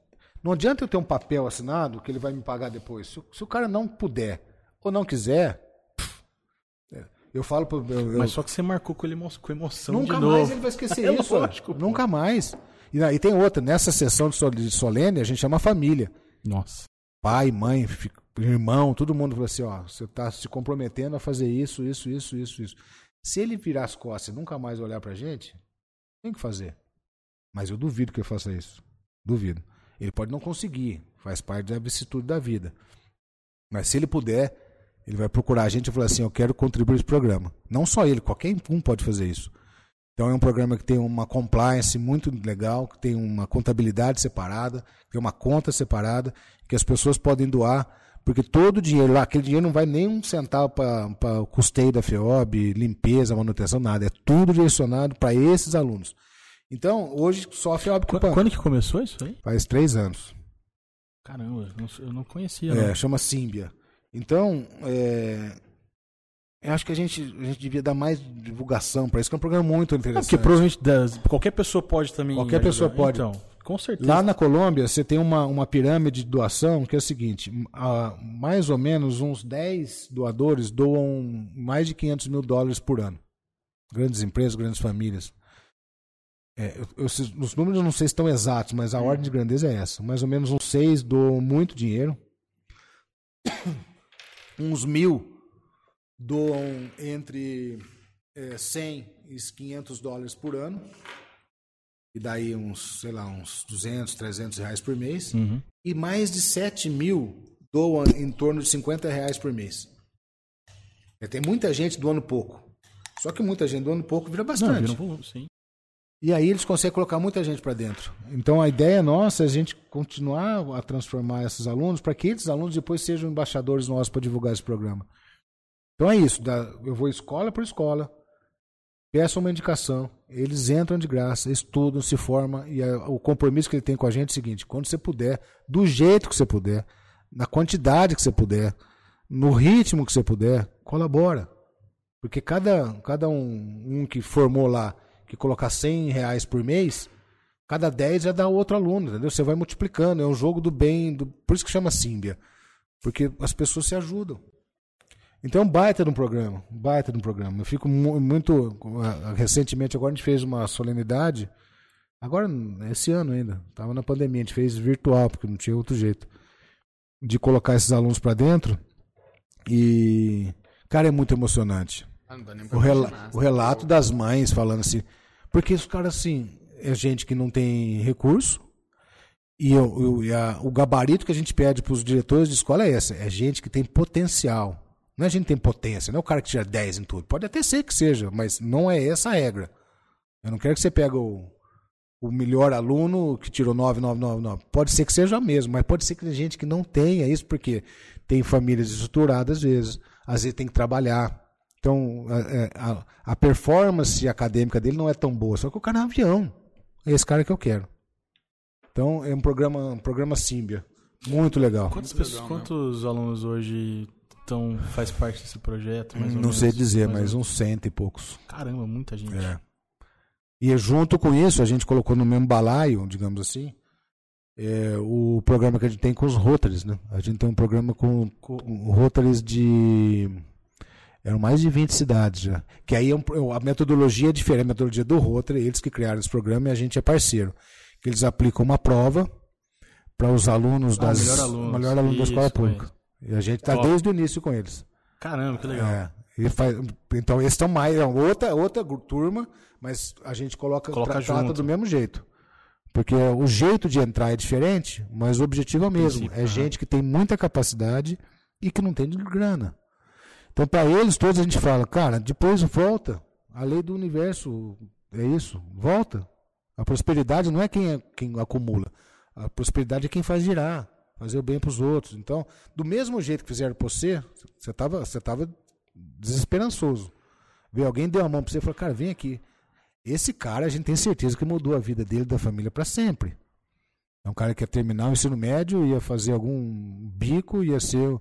não adianta eu ter um papel assinado que ele vai me pagar depois. Se, se o cara não puder ou não quiser, pff, eu falo pro. Eu, Mas só que você marcou com, ele, com emoção Nunca de novo. mais ele vai esquecer é isso. Lógico, Nunca mais. E, e tem outra, nessa sessão de solene, a gente chama família. Nossa. Pai, mãe, irmão, todo mundo fala assim, ó, você está se comprometendo a fazer isso, isso, isso, isso, isso. Se ele virar as costas e nunca mais olhar pra gente, tem que fazer. Mas eu duvido que ele faça isso. Duvido. Ele pode não conseguir, faz parte da vicissitude da vida. Mas se ele puder, ele vai procurar a gente e falar assim: Eu quero contribuir esse programa. Não só ele, qualquer um pode fazer isso. Então é um programa que tem uma compliance muito legal, que tem uma contabilidade separada, tem uma conta separada, que as pessoas podem doar, porque todo o dinheiro lá, aquele dinheiro não vai nem um centavo para o custeio da FEOB, limpeza, manutenção, nada. É tudo direcionado para esses alunos. Então, hoje só a que Quando que começou isso aí? Faz três anos. Caramba, eu não conhecia. É, chama Símbia. Então, é, eu acho que a gente, a gente devia dar mais divulgação para isso, que é um programa muito interessante. É porque provavelmente das, qualquer pessoa pode também. Qualquer ajudar. pessoa pode. Então, com certeza. Lá na Colômbia, você tem uma, uma pirâmide de doação que é o seguinte: a, mais ou menos uns 10 doadores doam mais de 500 mil dólares por ano. Grandes empresas, grandes famílias. É, eu, eu, os números não sei se estão exatos, mas a uhum. ordem de grandeza é essa. Mais ou menos uns 6 doam muito dinheiro. uns mil doam entre é, 100 e 500 dólares por ano, e daí uns, sei lá, uns 200, 300 reais por mês, uhum. e mais de 7 mil doam em torno de 50 reais por mês. É, tem muita gente doando pouco. Só que muita gente doando pouco vira bastante. Não, vira um volume, sim. E aí eles conseguem colocar muita gente para dentro. Então a ideia nossa é a gente continuar a transformar esses alunos para que esses alunos depois sejam embaixadores nossos para divulgar esse programa. Então é isso. Eu vou escola por escola, peço uma indicação, eles entram de graça, estudam, se formam e o compromisso que ele tem com a gente é o seguinte: quando você puder, do jeito que você puder, na quantidade que você puder, no ritmo que você puder, colabora. Porque cada, cada um, um que formou lá que colocar 100 reais por mês, cada 10 já dá outro aluno, entendeu? Você vai multiplicando, é um jogo do bem, do... por isso que chama Símbia. Porque as pessoas se ajudam. Então, baita no programa, baita no programa. Eu fico muito. Recentemente, agora a gente fez uma solenidade. Agora, esse ano ainda, estava na pandemia, a gente fez virtual, porque não tinha outro jeito. De colocar esses alunos para dentro. E, cara, é muito emocionante. Ah, o, rela o relato das mães falando assim. Porque os caras, assim, é gente que não tem recurso. E, o, e a, o gabarito que a gente pede para os diretores de escola é essa: é gente que tem potencial. Não é gente que tem potência, não é o cara que tira 10 em tudo. Pode até ser que seja, mas não é essa a regra. Eu não quero que você pegue o, o melhor aluno que tirou 9999. Pode ser que seja mesmo, mas pode ser que tenha gente que não tenha isso, porque tem famílias estruturadas às vezes, às vezes tem que trabalhar. Então, a, é, a, a, performance acadêmica dele não é tão boa, só que o cara é um avião. É esse cara que eu quero. Então, é um programa, um programa Símbia. Muito legal. Quantas pessoas, legal, quantos alunos hoje estão, faz parte desse projeto? não menos, sei dizer, mas uns cento e poucos. Caramba, muita gente. É. E junto com isso, a gente colocou no mesmo balaio, digamos assim, é, o programa que a gente tem com os Rotaries, né? A gente tem um programa com, com Rotaries de eram mais de 20 cidades já. Que aí é a metodologia é diferente, a metodologia do Rotary, eles que criaram esse programa e a gente é parceiro. Que eles aplicam uma prova para os alunos ah, das. Melhor aluno, melhor aluno da escola pública. E a gente está desde o início com eles. Caramba, que legal. É, faz, então eles estão mais. É outra, outra turma, mas a gente coloca, coloca trata do mesmo jeito. Porque o jeito de entrar é diferente, mas o objetivo é o mesmo. É gente que tem muita capacidade e que não tem grana. Então, para eles todos a gente fala, cara, depois volta. A lei do universo é isso, volta. A prosperidade não é quem, é, quem acumula. A prosperidade é quem faz girar, fazer o bem para os outros. Então, do mesmo jeito que fizeram para você, você estava você tava desesperançoso. Ver alguém deu a mão para você e falou, cara, vem aqui. Esse cara, a gente tem certeza que mudou a vida dele da família para sempre. É um cara que ia terminar o ensino médio, ia fazer algum bico, ia ser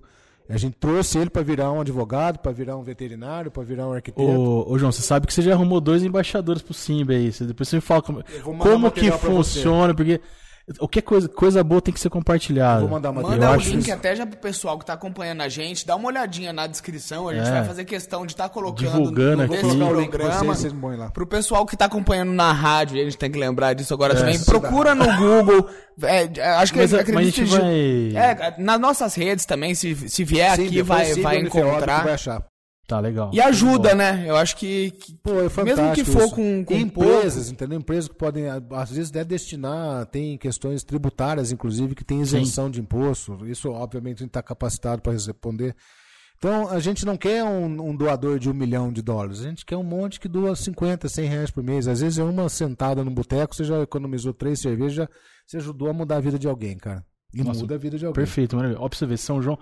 a gente trouxe ele para virar um advogado, para virar um veterinário, para virar um arquiteto. Ô, ô, João, você sabe que você já arrumou dois embaixadores pro Simba aí. Você, depois você me fala como, como que funciona, porque o que é coisa, coisa boa tem que ser compartilhada. Vou mandar uma Manda o link isso. até já pro pessoal que tá acompanhando a gente. Dá uma olhadinha na descrição. A gente é. vai fazer questão de estar tá colocando Divulgando no, aqui. programa. Vocês, vocês Pro pessoal que tá acompanhando na rádio, a gente tem que lembrar disso agora é, também. Procura no Google. É, acho que mas, acredito mas a gente vai... é, nas nossas redes também, se, se vier Sim, aqui, vai, vai encontrar. Vai achar. Tá legal. E ajuda, né? Eu acho que, que Pô, é mesmo que for com, com empresas, pouco... entendeu? Empresas que podem às vezes deve destinar, tem questões tributárias inclusive que tem isenção Sim. de imposto. Isso obviamente a gente está capacitado para responder. Então a gente não quer um, um, doador de um milhão de dólares, a gente quer um monte que doa 50, 100 reais por mês. Às vezes é uma sentada no boteco, você já economizou três cervejas, você ajudou a mudar a vida de alguém, cara. E Nossa, muda a vida de alguém. Perfeito, maravilha. Ó, pra você ver, São João.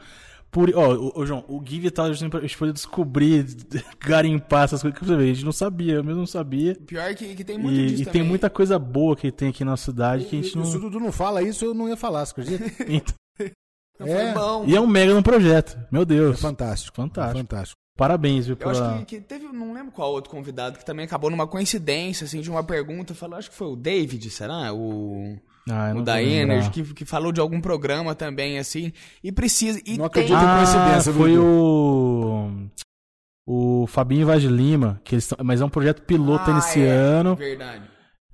Por, ó, o, o, João, o Give tá a gente pode descobrir, garimpar essas coisas que você vê. A gente não sabia, eu mesmo não sabia. Pior que, que tem muito e, disso E tem muita coisa boa que tem aqui na cidade que a gente não. Se o Dudu não fala isso, eu não ia falar, você acredita? então... É. E é um mega no projeto. Meu Deus. É fantástico. Fantástico. Fantástico. Parabéns, viu, pela... Eu acho que, que, teve, não lembro qual outro convidado que também acabou numa coincidência, assim, de uma pergunta, falou, acho que foi o David, será? O... Ah, o da Energy, que, que falou de algum programa também, assim. E precisa. E não acredito tem... em coincidência, ah, Foi o. O Fabinho Vaz de Lima, que eles, mas é um projeto piloto ah, nesse é, ano. Verdade.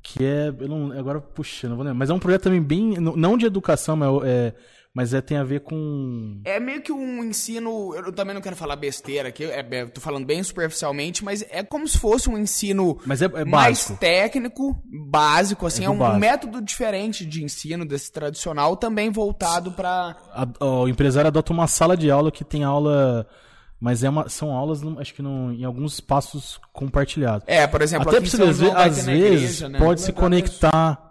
Que é. Eu não, agora, puxa, não vou lembrar. Mas é um projeto também bem. Não de educação, mas é mas é, tem a ver com. É meio que um ensino. Eu também não quero falar besteira aqui, é, é, tô falando bem superficialmente, mas é como se fosse um ensino mas é, é mais técnico, básico, assim, é, é um básico. método diferente de ensino desse tradicional, também voltado para. O empresário adota uma sala de aula que tem aula Mas é uma, são aulas, acho que no, em alguns espaços compartilhados. É, por exemplo, Até pra você ver, às vezes igreja, né? pode se conectar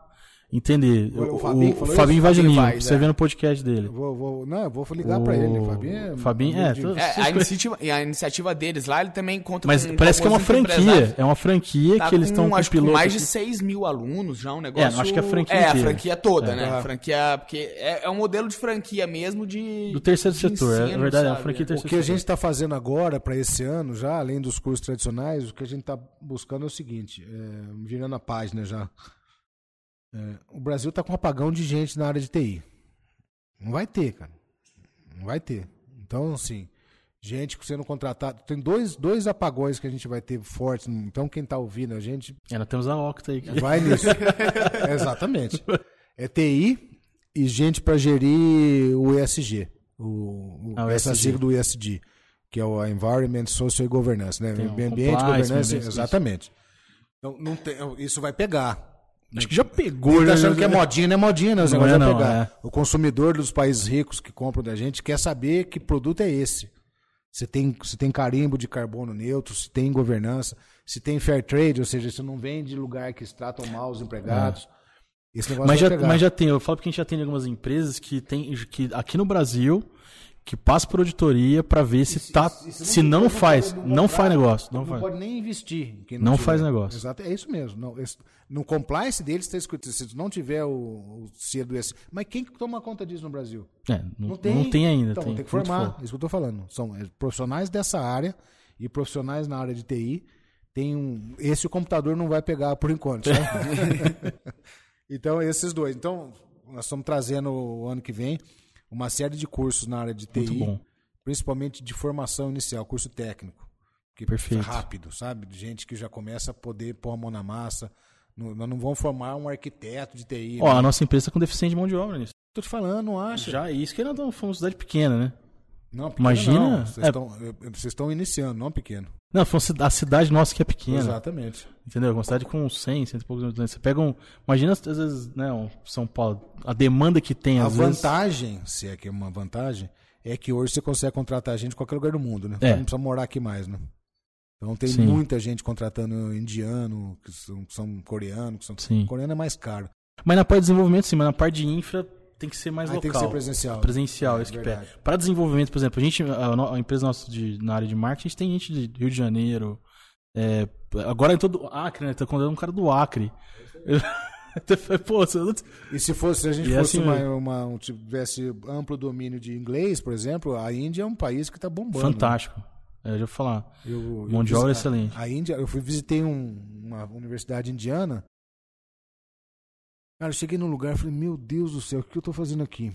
entender. O, Fabinho, o Fabinho Vagininho, vai, você é. vê no podcast dele. Vou, vou, não, eu vou ligar o... pra ele. Fabinho é. Fabinho, é, de... é a, iniciativa, a iniciativa deles lá, ele também conta Mas com, parece que é uma franquia. É uma franquia tá que eles estão com, acho, piloto. Com mais de 6 mil alunos já, um negócio. É, acho que é a franquia. É, a franquia toda, é. né? A franquia. Porque é, é um modelo de franquia mesmo de. Do terceiro de setor, ensino, é verdade, sabe? é a franquia terceiro O que a gente está fazendo agora para esse ano, já, além dos cursos tradicionais, o que a gente está buscando é o seguinte: é, virando a página já. É, o Brasil está com um apagão de gente na área de TI. Não vai ter, cara. Não vai ter. Então, assim, gente sendo contratada. Tem dois, dois apagões que a gente vai ter fortes. Então, quem está ouvindo a gente. É, nós temos a Octa aí. Vai nisso. exatamente. É TI e gente para gerir o ESG. O, o ah, o essa ESG. sigla do ESG, que é o Environment, Social e Governance, né? Tem ambiente, governança. Exatamente. Então, não tem, isso vai pegar. Acho que já pegou. Ele tá achando que é modinha, não é modinha, não. não, é, não pegar. É. O consumidor dos países ricos que compram da gente quer saber que produto é esse. Se tem, se tem carimbo de carbono neutro, se tem governança, se tem fair trade, ou seja, se não vem de lugar que tratam mal os empregados. É. mas, já, mas já tem, eu falo porque a gente já tem algumas empresas que tem que aqui no Brasil que passa por auditoria para ver se, tá se, se não, não faz, não faz negócio, não, não faz. pode nem investir. não, não faz negócio. Exato, é isso mesmo. Não, esse, no compliance deles está escrito se não tiver o, o CEDUS. Mas quem toma conta disso no Brasil? É, não, não, tem, não tem ainda. Então tem, tem que formar. Isso que eu estou falando. São é, profissionais dessa área e profissionais na área de TI. Tem um, esse o computador não vai pegar por enquanto. então esses dois. Então nós estamos trazendo o ano que vem uma série de cursos na área de TI, principalmente de formação inicial, curso técnico. Que Perfeito. rápido, sabe? Gente que já começa a poder pôr a mão na massa. nós não vamos formar um arquiteto de TI. Ó, né? a nossa empresa está com deficiente de mão de obra nisso. Tô te falando, não acha? Já, isso que nós estamos uma cidade pequena, né? Não, Imagina. Não. Vocês, é... estão, estão iniciando, não pequeno. Não, a cidade nossa que é pequena. Exatamente. Entendeu? Uma cidade com 100, 100 e poucos anos. Você pega um. Imagina, às vezes, né, um São Paulo, a demanda que tem, a vantagem, vezes... se é que é uma vantagem, é que hoje você consegue contratar gente em qualquer lugar do mundo, né? É. Não precisa morar aqui mais, né? Então tem Sim. muita gente contratando indiano, que são, que são coreano, que são. Sim. Coreano é mais caro. Mas na parte de desenvolvimento, sim, mas na parte de infra tem que ser mais Aí local. Tem que ser presencial. Presencial, é, isso que pega. Para desenvolvimento, por exemplo, a gente, a, a empresa nossa de, na área de marketing, a gente tem gente de Rio de Janeiro. É, agora em todo Acre, né? Tá contando um cara do Acre. Pô, E se fosse, se a gente e fosse assim, uma, uma, um, tivesse amplo domínio de inglês, por exemplo, a Índia é um país que está bombando. Né? Fantástico. Né? É, eu já vou falar. Eu, de obra é excelente. A Índia, eu fui visitei um, uma universidade indiana Cara, eu cheguei num lugar e falei, meu Deus do céu, o que eu tô fazendo aqui?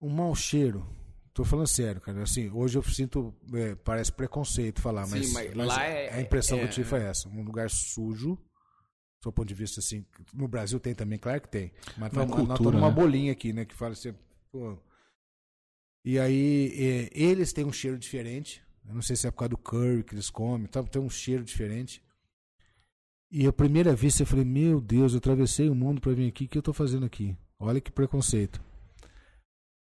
Um mau cheiro. Tô falando sério, cara. Assim, hoje eu sinto, é, parece preconceito falar, Sim, mas, mas, mas é, a impressão é, que eu tive foi essa. Um lugar sujo, do ponto de vista assim, no Brasil tem também, claro que tem. Mas tá, cultura, nós numa né? bolinha aqui, né, que fala assim, pô. E aí, é, eles têm um cheiro diferente. Eu não sei se é por causa do curry que eles comem, tá, tem um cheiro diferente. E a primeira vez eu falei, meu Deus, eu atravessei o mundo para vir aqui, o que eu estou fazendo aqui? Olha que preconceito.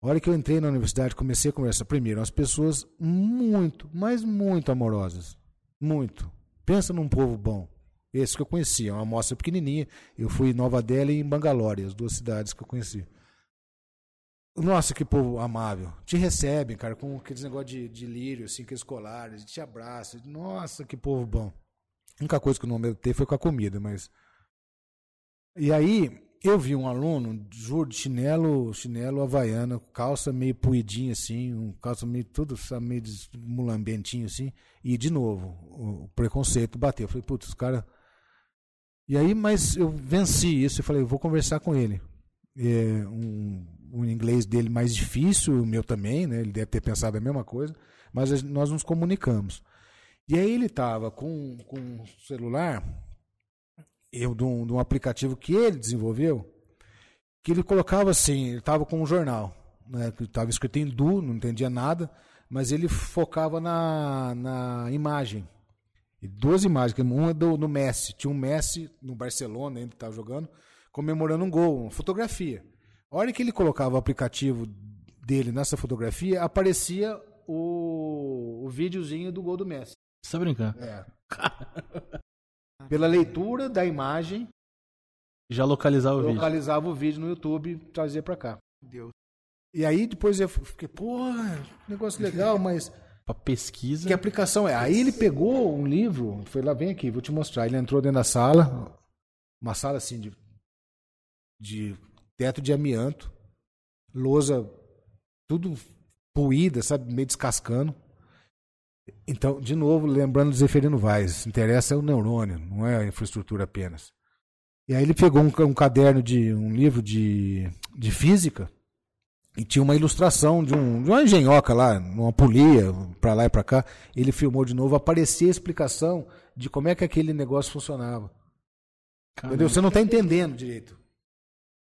A hora que eu entrei na universidade, comecei a conversar. Primeiro, as pessoas muito, mas muito amorosas. Muito. Pensa num povo bom. Esse que eu conhecia, uma amostra pequenininha. Eu fui em Nova Delhi e em Bangalore, as duas cidades que eu conheci. Nossa, que povo amável. Te recebem, cara, com aqueles negócio de, de lírio, assim, que escolares, te abraçam. Nossa, que povo bom. A única coisa que eu não medo foi com a comida, mas. E aí, eu vi um aluno, juro, de chinelo, chinelo havaiano, calça meio puidinha assim, um calça meio tudo meio mulambentinho assim, e de novo, o preconceito bateu. Eu falei, putz, os cara. E aí, mas eu venci isso e falei, eu vou conversar com ele. É, um, um inglês dele mais difícil, o meu também, né? Ele deve ter pensado a mesma coisa, mas nós nos comunicamos. E aí ele estava com, com um celular, eu de um, de um aplicativo que ele desenvolveu, que ele colocava assim, ele estava com um jornal, né, que estava escrito em Du, não entendia nada, mas ele focava na, na imagem. E duas imagens, uma do, do Messi, tinha um Messi no Barcelona, ele estava jogando, comemorando um gol, uma fotografia. A hora que ele colocava o aplicativo dele nessa fotografia, aparecia o, o videozinho do gol do Messi. Você tá brincando? É. Pela leitura da imagem. Já localizava o localizava vídeo. Localizava o vídeo no YouTube e trazia pra cá. Deus. E aí depois eu fiquei, pô, negócio legal, mas. pra pesquisa. Que aplicação é? Aí ele pegou um livro, foi lá, vem aqui, vou te mostrar. Ele entrou dentro da sala, uma sala assim de, de teto de amianto, lousa, tudo poída, sabe, meio descascando. Então, de novo, lembrando do Zeferino Vaz, interessa é o neurônio, não é a infraestrutura apenas. E aí ele pegou um, um caderno de um livro de, de física e tinha uma ilustração de, um, de uma engenhoca lá, uma polia, para lá e para cá. Ele filmou de novo, aparecia a explicação de como é que aquele negócio funcionava. Caramba. Entendeu? Você não está entendendo direito.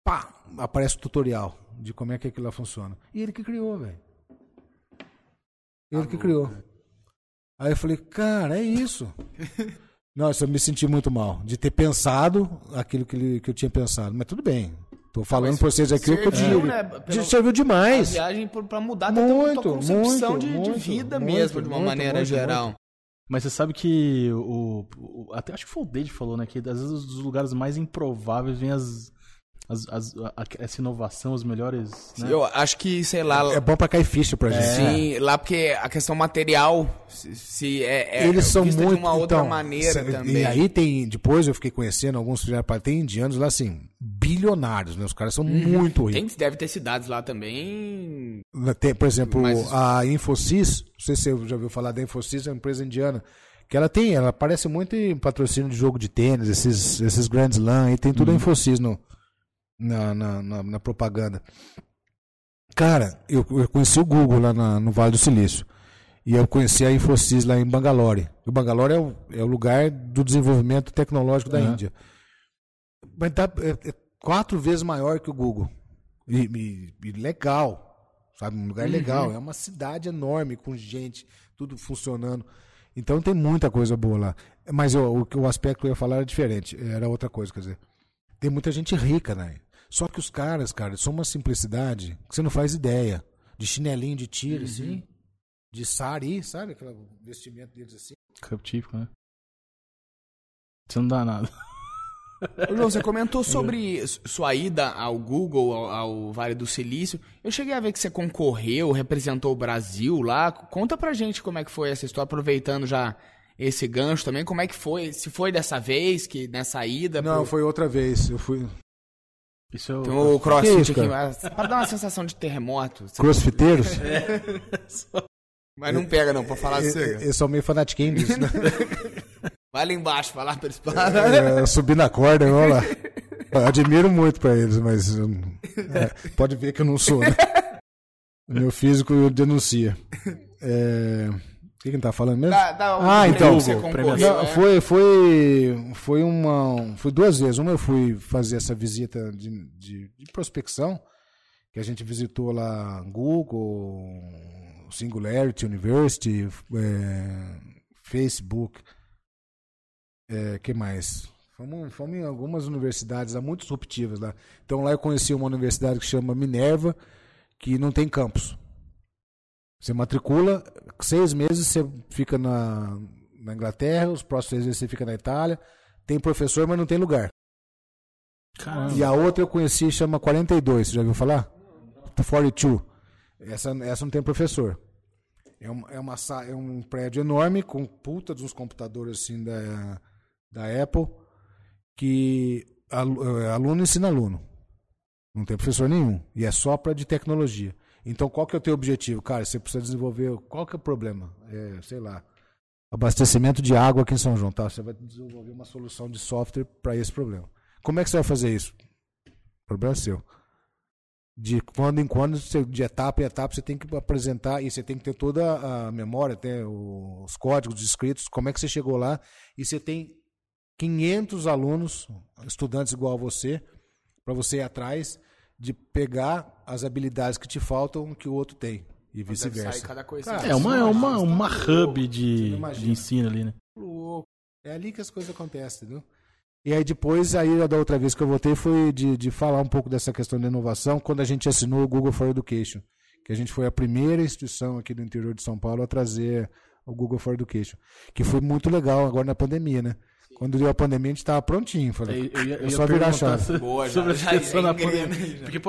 Pá, aparece o tutorial de como é que aquilo lá funciona. E ele que criou, velho. Ele que criou. Aí eu falei, cara, é isso. Nossa, eu me senti muito mal de ter pensado aquilo que, ele, que eu tinha pensado. Mas tudo bem. Tô falando para vocês aqui o que eu digo. Né, serviu demais. A viagem para mudar muito, tua concepção muito, de, muito, de, vida muito, mesmo, de uma maneira geral. Mas você sabe que o, o, Até acho que foi o Dade falou, né? Que às vezes os lugares mais improváveis vêm as, as, as, a, essa inovação, os melhores. Né? Eu acho que, sei lá. É bom pra cair ficha pra gente. Sim, lá porque a questão material, se, se é, é, Eles são muito, de uma outra então, maneira também. E aí tem. Depois eu fiquei conhecendo alguns tem indianos lá assim, bilionários, né? Os caras são uhum. muito ricos. Tem, deve ter cidades lá também. Tem, por exemplo, Mas... a Infosys, não sei se você já ouviu falar da Infosys, é uma empresa indiana. Que ela tem, ela parece muito em patrocínio de jogo de tênis, esses, esses Grand Slam, e tem tudo uhum. a Infosys no, na, na, na, na propaganda. Cara, eu, eu, conheci o Google lá na, no Vale do Silício. E eu conheci a Infosys lá em Bangalore. O Bangalore é o, é o lugar do desenvolvimento tecnológico da uhum. Índia. Mas tá, é, é, quatro vezes maior que o Google. E, e, e legal. Sabe? Um lugar uhum. legal. É uma cidade enorme, com gente, tudo funcionando. Então tem muita coisa boa lá. Mas eu, o, o aspecto que eu ia falar era diferente. Era outra coisa, quer dizer. Tem muita gente rica, né? Só que os caras, cara, são uma simplicidade que você não faz ideia. De chinelinho de tiro, uhum. assim. De sari, sabe? Aquele vestimento deles assim. Típico, né? Você não dá nada. João, você comentou sobre sua ida ao Google, ao, ao, Vale do Silício. Eu cheguei a ver que você concorreu, representou o Brasil lá. Conta pra gente como é que foi essa história, aproveitando já esse gancho também. Como é que foi? Se foi dessa vez, que nessa ida? Não, pro... foi outra vez. Eu fui. Isso é o... Tem o crossfit aqui, mas, pra dar uma sensação de terremoto. Crossfiteiros? É. Mas não pega não, pra falar assim. Eu, eu sou meio fanatiquinho disso, né? Vai lá embaixo falar pra eles é, Eu subi na corda, vamos lá. Eu admiro muito pra eles, mas é, pode ver que eu não sou, né? Meu físico denuncia. É que, que ele tá falando mesmo? Da, da, ah, então. Não, é? foi, foi, foi uma. Foi duas vezes. Uma eu fui fazer essa visita de, de, de prospecção, que a gente visitou lá Google, Singularity University, é, Facebook. É, que mais? Fomos, fomos em algumas universidades lá muito disruptivas lá. Então lá eu conheci uma universidade que chama Minerva, que não tem campus. Você matricula, seis meses você fica na, na Inglaterra, os próximos seis meses você fica na Itália. Tem professor, mas não tem lugar. Caramba. E a outra eu conheci, chama 42, você já ouviu falar? 42. Essa, essa não tem professor. É, uma, é, uma, é um prédio enorme, com puta uns computadores assim da, da Apple, que é, aluno ensina aluno. Não tem professor nenhum. E é só para de tecnologia. Então, qual que é o teu objetivo? Cara, você precisa desenvolver. Qual que é o problema? É, sei lá. Abastecimento de água aqui em São João. Tá? Você vai desenvolver uma solução de software para esse problema. Como é que você vai fazer isso? O problema é seu. De quando em quando, de etapa em etapa, você tem que apresentar e você tem que ter toda a memória, ter os códigos escritos, como é que você chegou lá. E você tem 500 alunos, estudantes igual a você, para você ir atrás de pegar as habilidades que te faltam que o outro tem e vice-versa. É uma, é uma, uma hub de, de ensino ali, né? É ali que as coisas acontecem, entendeu? E aí depois, aí da outra vez que eu voltei foi de, de falar um pouco dessa questão de inovação quando a gente assinou o Google for Education, que a gente foi a primeira instituição aqui do interior de São Paulo a trazer o Google for Education, que foi muito legal agora na pandemia, né? Quando deu a pandemia, a gente estava prontinho. Falei, eu, eu, eu, só virar a chave. Boa, já, sobre a gestão da pandemia. Porque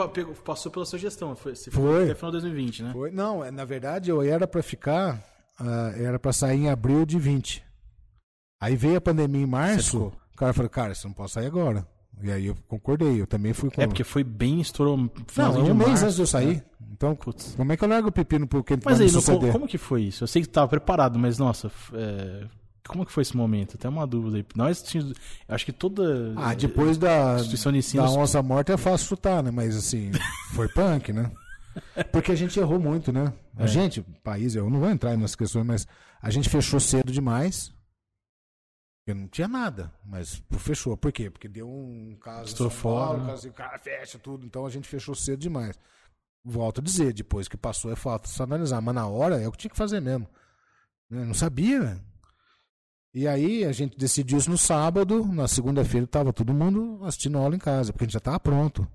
passou pela sua gestão. Foi, você foi. Até final de 2020, né? Foi. Não, é, na verdade, eu era para ficar. Uh, era para sair em abril de 20. Aí veio a pandemia em março. O cara falou, cara, você não pode sair agora. E aí eu concordei, eu também fui com... É, porque foi bem, estourou... Não, um mês antes de eu sair. É. Então, Putz. como é que eu largo o pepino pro que Mas aí, no, como que foi isso? Eu sei que tava preparado, mas nossa, é... como que foi esse momento? Até uma dúvida aí. Nós tínhamos, acho que toda Ah, depois da instituição de ensino... da onça morta é fácil chutar, né? Mas assim, foi punk, né? Porque a gente errou muito, né? A é. gente, país, eu não vou entrar nessas questões, mas a gente fechou cedo demais. Eu não tinha nada, mas fechou. Por quê? Porque deu um caso Estou fora. Paulo, caso, o cara fecha tudo, então a gente fechou cedo demais. Volto a dizer, depois que passou é fato só analisar, mas na hora é o que tinha que fazer mesmo. Eu não sabia, né? E aí a gente decidiu isso no sábado, na segunda-feira estava todo mundo assistindo aula em casa, porque a gente já estava pronto.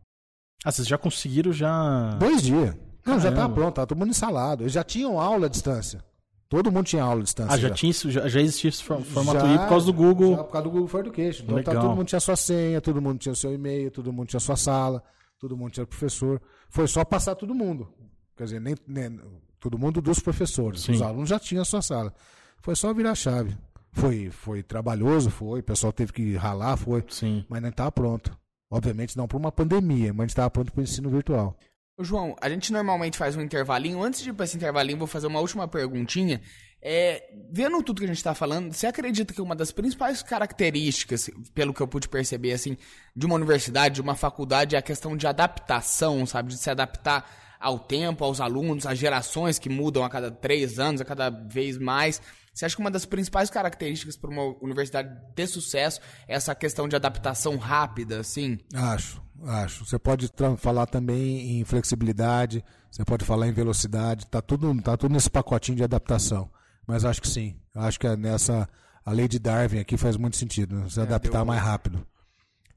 Ah, vocês já conseguiram já. Dois dias. Não, Caramba. já estava pronto, estava todo mundo instalado. Eles já tinham aula à distância. Todo mundo tinha aula à distância. Ah, já, já. tinha isso, já, já existia esse formato já, por causa do Google. Já por causa do Google for Education. Então tá, todo mundo tinha sua senha, todo mundo tinha seu e-mail, todo mundo tinha sua sala, todo mundo tinha professor. Foi só passar todo mundo. Quer dizer, nem, nem todo mundo dos professores. Sim. Os alunos já tinham a sua sala. Foi só virar a chave. Foi, foi trabalhoso, foi. O pessoal teve que ralar, foi. Sim. Mas não estava pronto. Obviamente não para uma pandemia, mas estava pronto para o ensino virtual. Ô, João, a gente normalmente faz um intervalinho. Antes de ir para esse intervalinho, vou fazer uma última perguntinha. É, vendo tudo que a gente está falando, você acredita que uma das principais características, pelo que eu pude perceber, assim, de uma universidade, de uma faculdade, é a questão de adaptação, sabe? De se adaptar ao tempo, aos alunos, às gerações que mudam a cada três anos, a cada vez mais. Você acha que uma das principais características para uma universidade ter sucesso é essa questão de adaptação rápida, assim? Acho, acho. Você pode falar também em flexibilidade, você pode falar em velocidade, tá tudo, tá tudo nesse pacotinho de adaptação. Mas acho que sim. Acho que é nessa a lei de Darwin aqui faz muito sentido, né? se é, adaptar deu... mais rápido.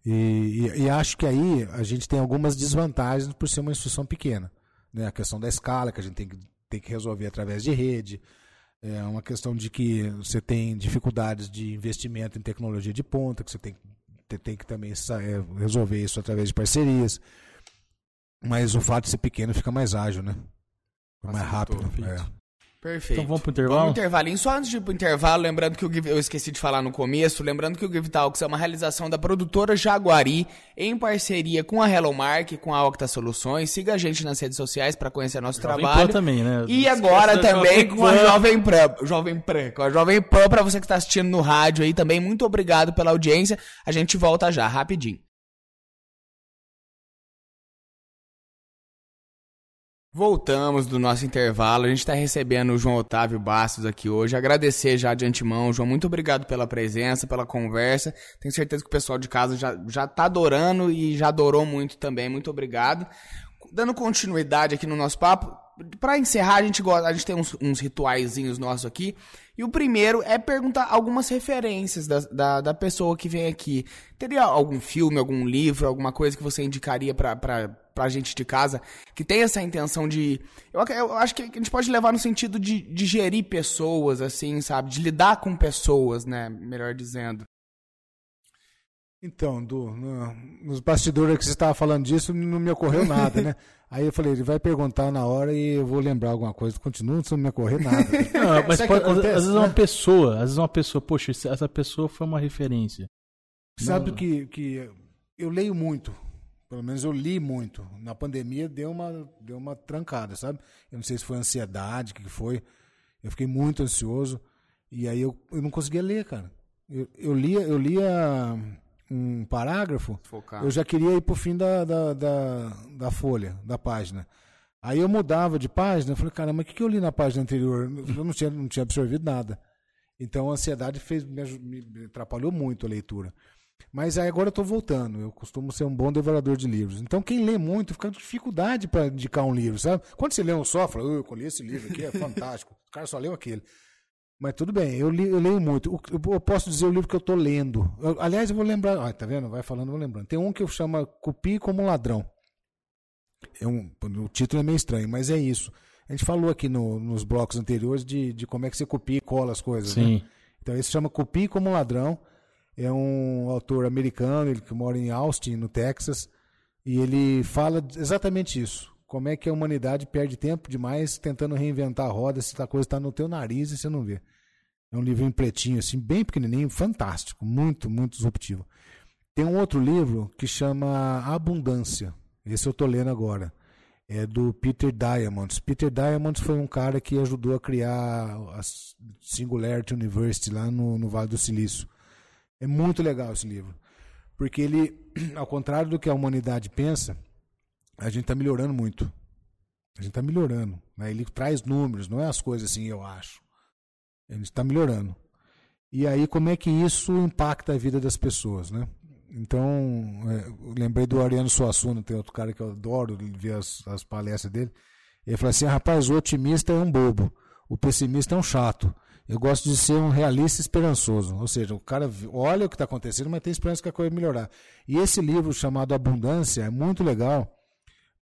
E, e, e, acho que aí a gente tem algumas desvantagens por ser uma instituição pequena. Né? A questão da escala, que a gente tem que, tem que resolver através de rede. É uma questão de que você tem dificuldades de investimento em tecnologia de ponta, que você tem, tem que também é, resolver isso através de parcerias. Mas o fato de ser pequeno fica mais ágil, né? mais rápido. É. Perfeito. Então vamos pro intervalo? Vamos pro intervalinho. Só antes de ir pro intervalo, lembrando que o Give, eu esqueci de falar no começo, lembrando que o Give Talks é uma realização da produtora Jaguari, em parceria com a Hello Mark, com a Octa Soluções. Siga a gente nas redes sociais para conhecer nosso Jovem trabalho. Pan também, né? E agora também com a Jovem Pan, Jovem Pan, com a Jovem Pan para você que está assistindo no rádio aí também. Muito obrigado pela audiência. A gente volta já, rapidinho. Voltamos do nosso intervalo. A gente está recebendo o João Otávio Bastos aqui hoje. Agradecer já de antemão, João. Muito obrigado pela presença, pela conversa. Tenho certeza que o pessoal de casa já, já tá adorando e já adorou muito também. Muito obrigado. Dando continuidade aqui no nosso papo, para encerrar, a gente, gosta, a gente tem uns, uns rituaizinhos nossos aqui. E o primeiro é perguntar algumas referências da, da, da, pessoa que vem aqui. Teria algum filme, algum livro, alguma coisa que você indicaria para pra gente de casa, que tem essa intenção de. Eu, eu, acho que a gente pode levar no sentido de, de gerir pessoas, assim, sabe? De lidar com pessoas, né? Melhor dizendo. Então, Du, no, nos bastidores que você estava falando disso, não me ocorreu nada, né? Aí eu falei, ele vai perguntar na hora e eu vou lembrar alguma coisa. Continua sem me ocorrer nada. Não, mas pode, às, vezes é uma né? pessoa, às vezes uma pessoa, poxa, essa pessoa foi uma referência. Sabe não, que, que eu leio muito. Pelo menos eu li muito. Na pandemia deu uma, deu uma trancada, sabe? Eu não sei se foi ansiedade, o que foi. Eu fiquei muito ansioso. E aí eu, eu não conseguia ler, cara. Eu, eu lia, eu lia um parágrafo, Focar. eu já queria ir pro fim da, da, da, da, folha, da página. Aí eu mudava de página, eu falei, caramba, o que, que eu li na página anterior? Eu não tinha, não tinha absorvido nada. Então a ansiedade fez, me, me atrapalhou muito a leitura. Mas aí agora eu estou voltando. Eu costumo ser um bom devorador de livros. Então, quem lê muito fica com dificuldade para indicar um livro, sabe? Quando você lê um só, fala, oh, eu colhi esse livro aqui, é fantástico. o cara só leu aquele. Mas tudo bem, eu, li, eu leio muito. Eu posso dizer o livro que eu estou lendo. Eu, aliás, eu vou lembrar. Ah, tá vendo? Vai falando, vou lembrando. Tem um que eu chamo Cupi como Ladrão. é um, o título é meio estranho, mas é isso. A gente falou aqui no, nos blocos anteriores de, de como é que você copia e cola as coisas. Né? Sim. Né? Então esse chama Copie como Ladrão. É um autor americano, ele que mora em Austin, no Texas, e ele fala exatamente isso. Como é que a humanidade perde tempo demais tentando reinventar a roda se a coisa está no teu nariz e você não vê. É um livro em pretinho, assim, bem pequenininho, fantástico, muito, muito disruptivo. Tem um outro livro que chama Abundância. Esse eu estou lendo agora. É do Peter Diamondis. Peter Diamondis foi um cara que ajudou a criar a Singularity University lá no, no Vale do Silício. É muito legal esse livro. Porque ele, ao contrário do que a humanidade pensa, a gente está melhorando muito. A gente está melhorando. Né? Ele traz números, não é as coisas assim, eu acho. Ele está melhorando. E aí, como é que isso impacta a vida das pessoas, né? Então, é, lembrei do Ariano Suassuna, tem outro cara que eu adoro ver as, as palestras dele. Ele falou assim: rapaz, o otimista é um bobo, o pessimista é um chato. Eu gosto de ser um realista esperançoso. Ou seja, o cara olha o que está acontecendo, mas tem esperança que a coisa melhorar. E esse livro chamado Abundância é muito legal,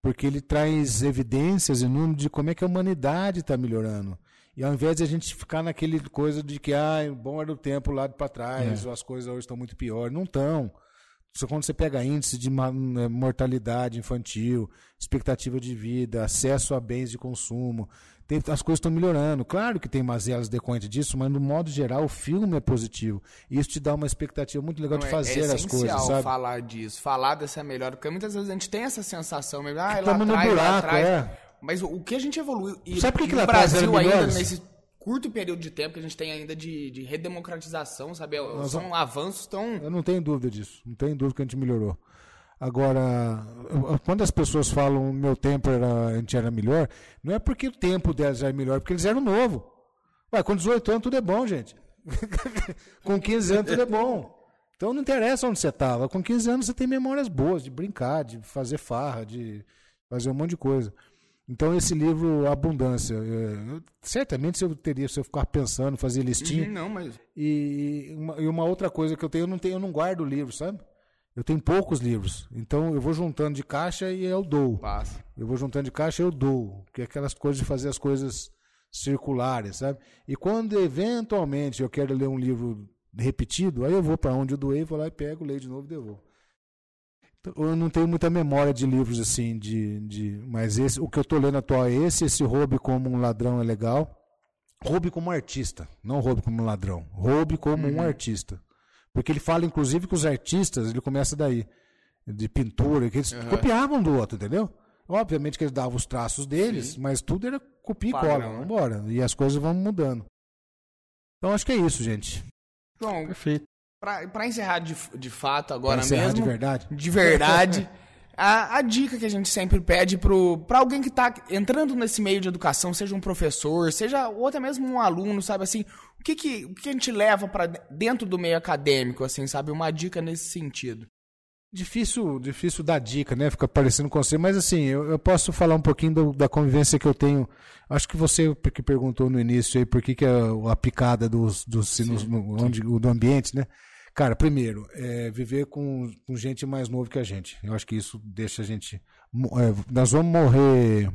porque ele traz evidências e números de como é que a humanidade está melhorando. E ao invés de a gente ficar naquele coisa de que ah, bom era o tempo lá para trás, é. ou as coisas hoje estão muito piores. Não estão. Quando você pega índice de eh, mortalidade infantil, expectativa de vida, acesso a bens de consumo, as coisas estão melhorando. Claro que tem mazelas decorrentes disso, mas no modo geral o filme é positivo. E isso te dá uma expectativa muito legal Não, de é fazer é as coisas, sabe? falar disso, falar dessa melhora, porque muitas vezes a gente tem essa sensação, mesmo, ah, lá atrás, buraco, lá atrás. É. Mas o que a gente evoluiu e Sabe por que, que no Brasil ainda nesse curto período de tempo que a gente tem ainda de, de redemocratização, sabe? Nós São avanços tão. Eu não tenho dúvida disso. Não tenho dúvida que a gente melhorou. Agora, quando as pessoas falam meu tempo era, era melhor, não é porque o tempo delas era melhor, porque eles eram novo. Ué, com 18 anos tudo é bom, gente. com 15 anos tudo é bom. Então não interessa onde você estava. Com 15 anos você tem memórias boas de brincar, de fazer farra, de fazer um monte de coisa. Então esse livro Abundância, é, certamente se eu teria se eu ficar pensando, fazer listinha. Uhum, não, mas e uma, e uma outra coisa que eu tenho, eu não tenho, eu não guardo o livro, sabe? Eu tenho poucos livros, então eu vou juntando de caixa e eu dou. Passa. Eu vou juntando de caixa e eu dou, que é aquelas coisas de fazer as coisas circulares, sabe? E quando eventualmente eu quero ler um livro repetido, aí eu vou para onde eu doei, vou lá e pego, leio de novo e devolvo. Eu não tenho muita memória de livros assim, de, de mas esse, o que eu estou lendo atual é esse, esse Roube como um ladrão é legal. Roube como artista, não roube como um ladrão. Roube como uhum. um artista. Porque ele fala, inclusive, que os artistas, ele começa daí, de pintura, que eles uhum. copiavam do outro, entendeu? Obviamente que eles davam os traços deles, Sim. mas tudo era copia e cola, né? embora. E as coisas vão mudando. Então acho que é isso, gente. Bom, perfeito. Para encerrar de, de fato agora pra encerrar mesmo. de verdade? De verdade. a, a, dica que a gente sempre pede para alguém que está entrando nesse meio de educação, seja um professor, seja ou até mesmo um aluno, sabe assim, o que, que, o que a gente leva para dentro do meio acadêmico, assim, sabe? Uma dica nesse sentido. Difícil, difícil dar dica, né? Fica parecendo com você, mas assim, eu, eu posso falar um pouquinho do, da convivência que eu tenho. Acho que você que perguntou no início aí por que, que a, a picada dos, dos sinos no, onde, do ambiente, né? Cara, primeiro, é viver com, com gente mais nova que a gente. Eu acho que isso deixa a gente. É, nós vamos morrer.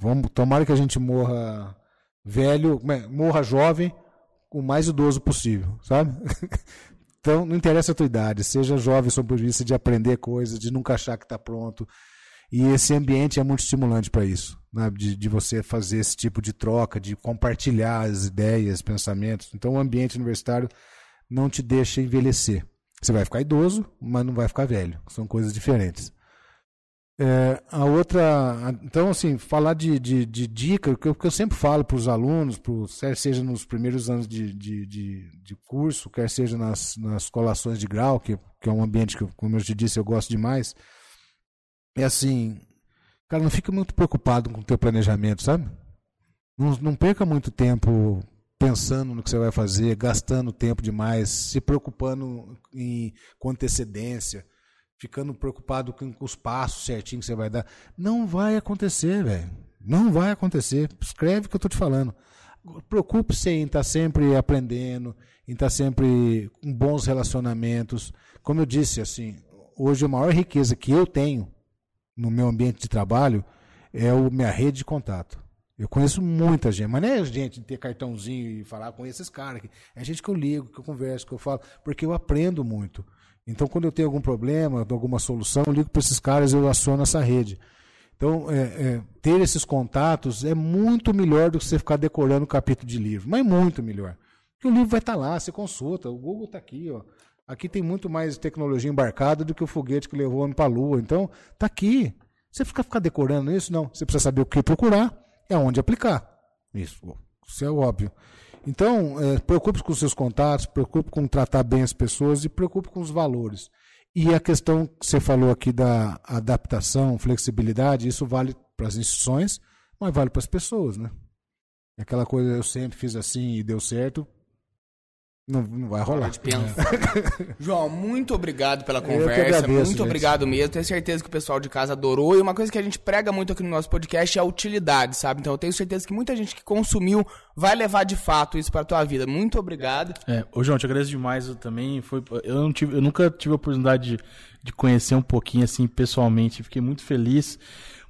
Vamos, tomara que a gente morra velho, é, morra jovem, o mais idoso possível, sabe? então, não interessa a tua idade, seja jovem sob o vista de aprender coisas, de nunca achar que está pronto. E esse ambiente é muito estimulante para isso, né? de, de você fazer esse tipo de troca, de compartilhar as ideias, pensamentos. Então, o ambiente universitário não te deixa envelhecer. Você vai ficar idoso, mas não vai ficar velho. São coisas diferentes. É, a outra. Então, assim, falar de, de, de dica, o que eu, sempre falo para os alunos, pro, quer seja nos primeiros anos de, de, de, de, curso, quer seja nas, nas colações de grau, que, que é um ambiente que, como eu te disse, eu gosto demais, é assim, cara, não fica muito preocupado com o teu planejamento, sabe? Não, não perca muito tempo pensando no que você vai fazer, gastando tempo demais, se preocupando em, com antecedência, ficando preocupado com os passos certinho que você vai dar. Não vai acontecer, velho. Não vai acontecer. Escreve o que eu estou te falando. Preocupe-se em estar tá sempre aprendendo, em estar tá sempre com bons relacionamentos. Como eu disse, assim, hoje a maior riqueza que eu tenho no meu ambiente de trabalho é a minha rede de contato. Eu conheço muita gente, mas não é gente de ter cartãozinho e falar com esses caras. É gente que eu ligo, que eu converso, que eu falo, porque eu aprendo muito. Então, quando eu tenho algum problema, alguma solução, eu ligo para esses caras e eu aciono essa rede. Então, é, é, ter esses contatos é muito melhor do que você ficar decorando o capítulo de livro, mas muito melhor. Porque o livro vai estar tá lá, você consulta, o Google está aqui, ó. Aqui tem muito mais tecnologia embarcada do que o foguete que levou o homem para a Lua. Então, está aqui. Você fica, ficar decorando isso? Não. Você precisa saber o que procurar é onde aplicar. Isso, isso é óbvio. Então, é, preocupe com seus contatos, preocupe com tratar bem as pessoas e preocupe com os valores. E a questão que você falou aqui da adaptação, flexibilidade, isso vale para as instituições, mas vale para as pessoas, né? Aquela coisa, eu sempre fiz assim e deu certo, não, não vai rolar. É. João, muito obrigado pela conversa. Agradeço, muito gente. obrigado mesmo. Tenho certeza que o pessoal de casa adorou. E uma coisa que a gente prega muito aqui no nosso podcast é a utilidade, sabe? Então eu tenho certeza que muita gente que consumiu vai levar de fato isso para a tua vida. Muito obrigado. É, ô João, te agradeço demais eu também. Foi, eu, não tive, eu nunca tive a oportunidade de, de conhecer um pouquinho assim pessoalmente. Fiquei muito feliz.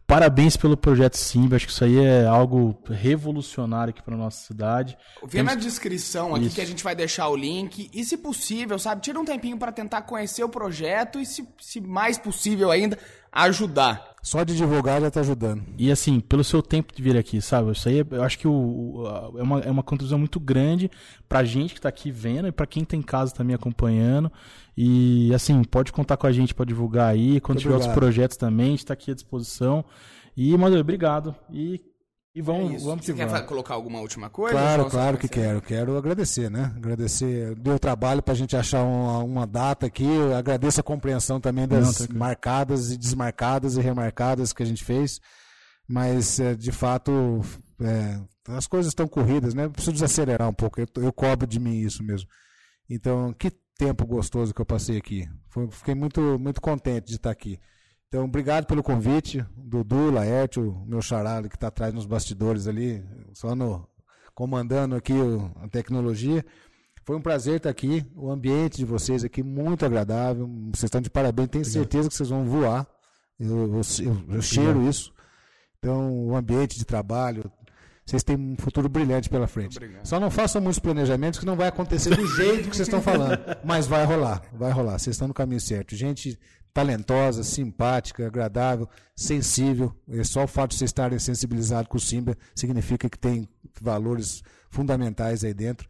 Parabéns pelo projeto Simba, acho que isso aí é algo revolucionário aqui para nossa cidade. Vê Temos... na descrição aqui isso. que a gente vai deixar o link e, se possível, sabe, tira um tempinho para tentar conhecer o projeto e, se, se mais possível ainda, ajudar. Só de divulgar já tá ajudando. E assim, pelo seu tempo de vir aqui, sabe? Isso aí eu acho que o, o, é, uma, é uma contribuição muito grande pra gente que tá aqui vendo e pra quem tá em casa também acompanhando. E assim, pode contar com a gente para divulgar aí. Quando muito tiver obrigado. outros projetos também, a gente tá aqui à disposição. E, Madureira, obrigado. E e vamos, é vamos Você quer vamos. colocar alguma última coisa? Claro, claro que quero. Quero agradecer, né? Agradecer. Deu trabalho para a gente achar uma, uma, data aqui. Eu agradeço a compreensão também das Não, marcadas e desmarcadas e remarcadas que a gente fez. Mas, é, de fato, é, as coisas estão corridas, né? Eu preciso desacelerar um pouco. Eu, eu cobro de mim isso mesmo. Então, que tempo gostoso que eu passei aqui. Foi, fiquei muito, muito contente de estar aqui. Então, obrigado pelo convite, Dudu, Laércio, meu charado que está atrás nos bastidores ali, só no, comandando aqui o, a tecnologia. Foi um prazer estar aqui, o ambiente de vocês aqui muito agradável, vocês estão de parabéns, tenho certeza que vocês vão voar, eu, eu, eu, eu cheiro isso. Então, o ambiente de trabalho, vocês têm um futuro brilhante pela frente. Obrigado. Só não façam muitos planejamentos que não vai acontecer do jeito que vocês estão falando. Mas vai rolar, vai rolar. Vocês estão no caminho certo. Gente talentosa, simpática, agradável, sensível. É só o fato de vocês estarem sensibilizados com o Simba significa que tem valores fundamentais aí dentro.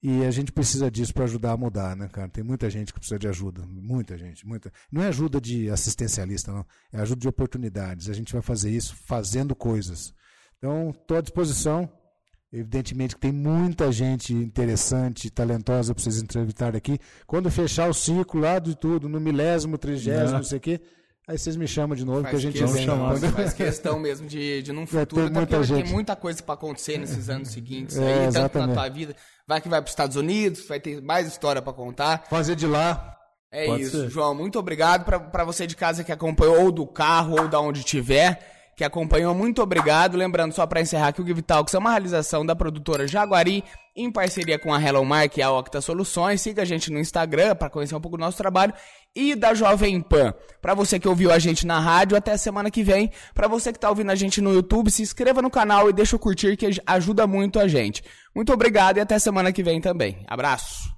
E a gente precisa disso para ajudar a mudar, né, cara? Tem muita gente que precisa de ajuda, muita gente, muita. Não é ajuda de assistencialista, não. É ajuda de oportunidades. A gente vai fazer isso fazendo coisas. Então, estou à disposição. Evidentemente que tem muita gente interessante, talentosa para vocês entrevistarem aqui. Quando fechar o ciclo lá de tudo, no milésimo, trigésimo, não sei o quê, aí vocês me chamam de novo, faz que a gente vai chamar. Faz questão mesmo de, de num futuro, muita gente. tem muita coisa para acontecer nesses anos seguintes é, aí, exatamente. tanto na tua vida. Vai que vai para os Estados Unidos, vai ter mais história para contar. Fazer de lá. É Pode isso, ser. João. Muito obrigado para você de casa que acompanhou, ou do carro, ou da onde tiver que acompanhou. Muito obrigado. Lembrando, só para encerrar, que o Give Talks é uma realização da produtora Jaguari, em parceria com a Hello Mark e a Octa Soluções. Siga a gente no Instagram para conhecer um pouco do nosso trabalho. E da Jovem Pan. Para você que ouviu a gente na rádio, até semana que vem. Para você que está ouvindo a gente no YouTube, se inscreva no canal e deixa o curtir, que ajuda muito a gente. Muito obrigado e até semana que vem também. Abraço.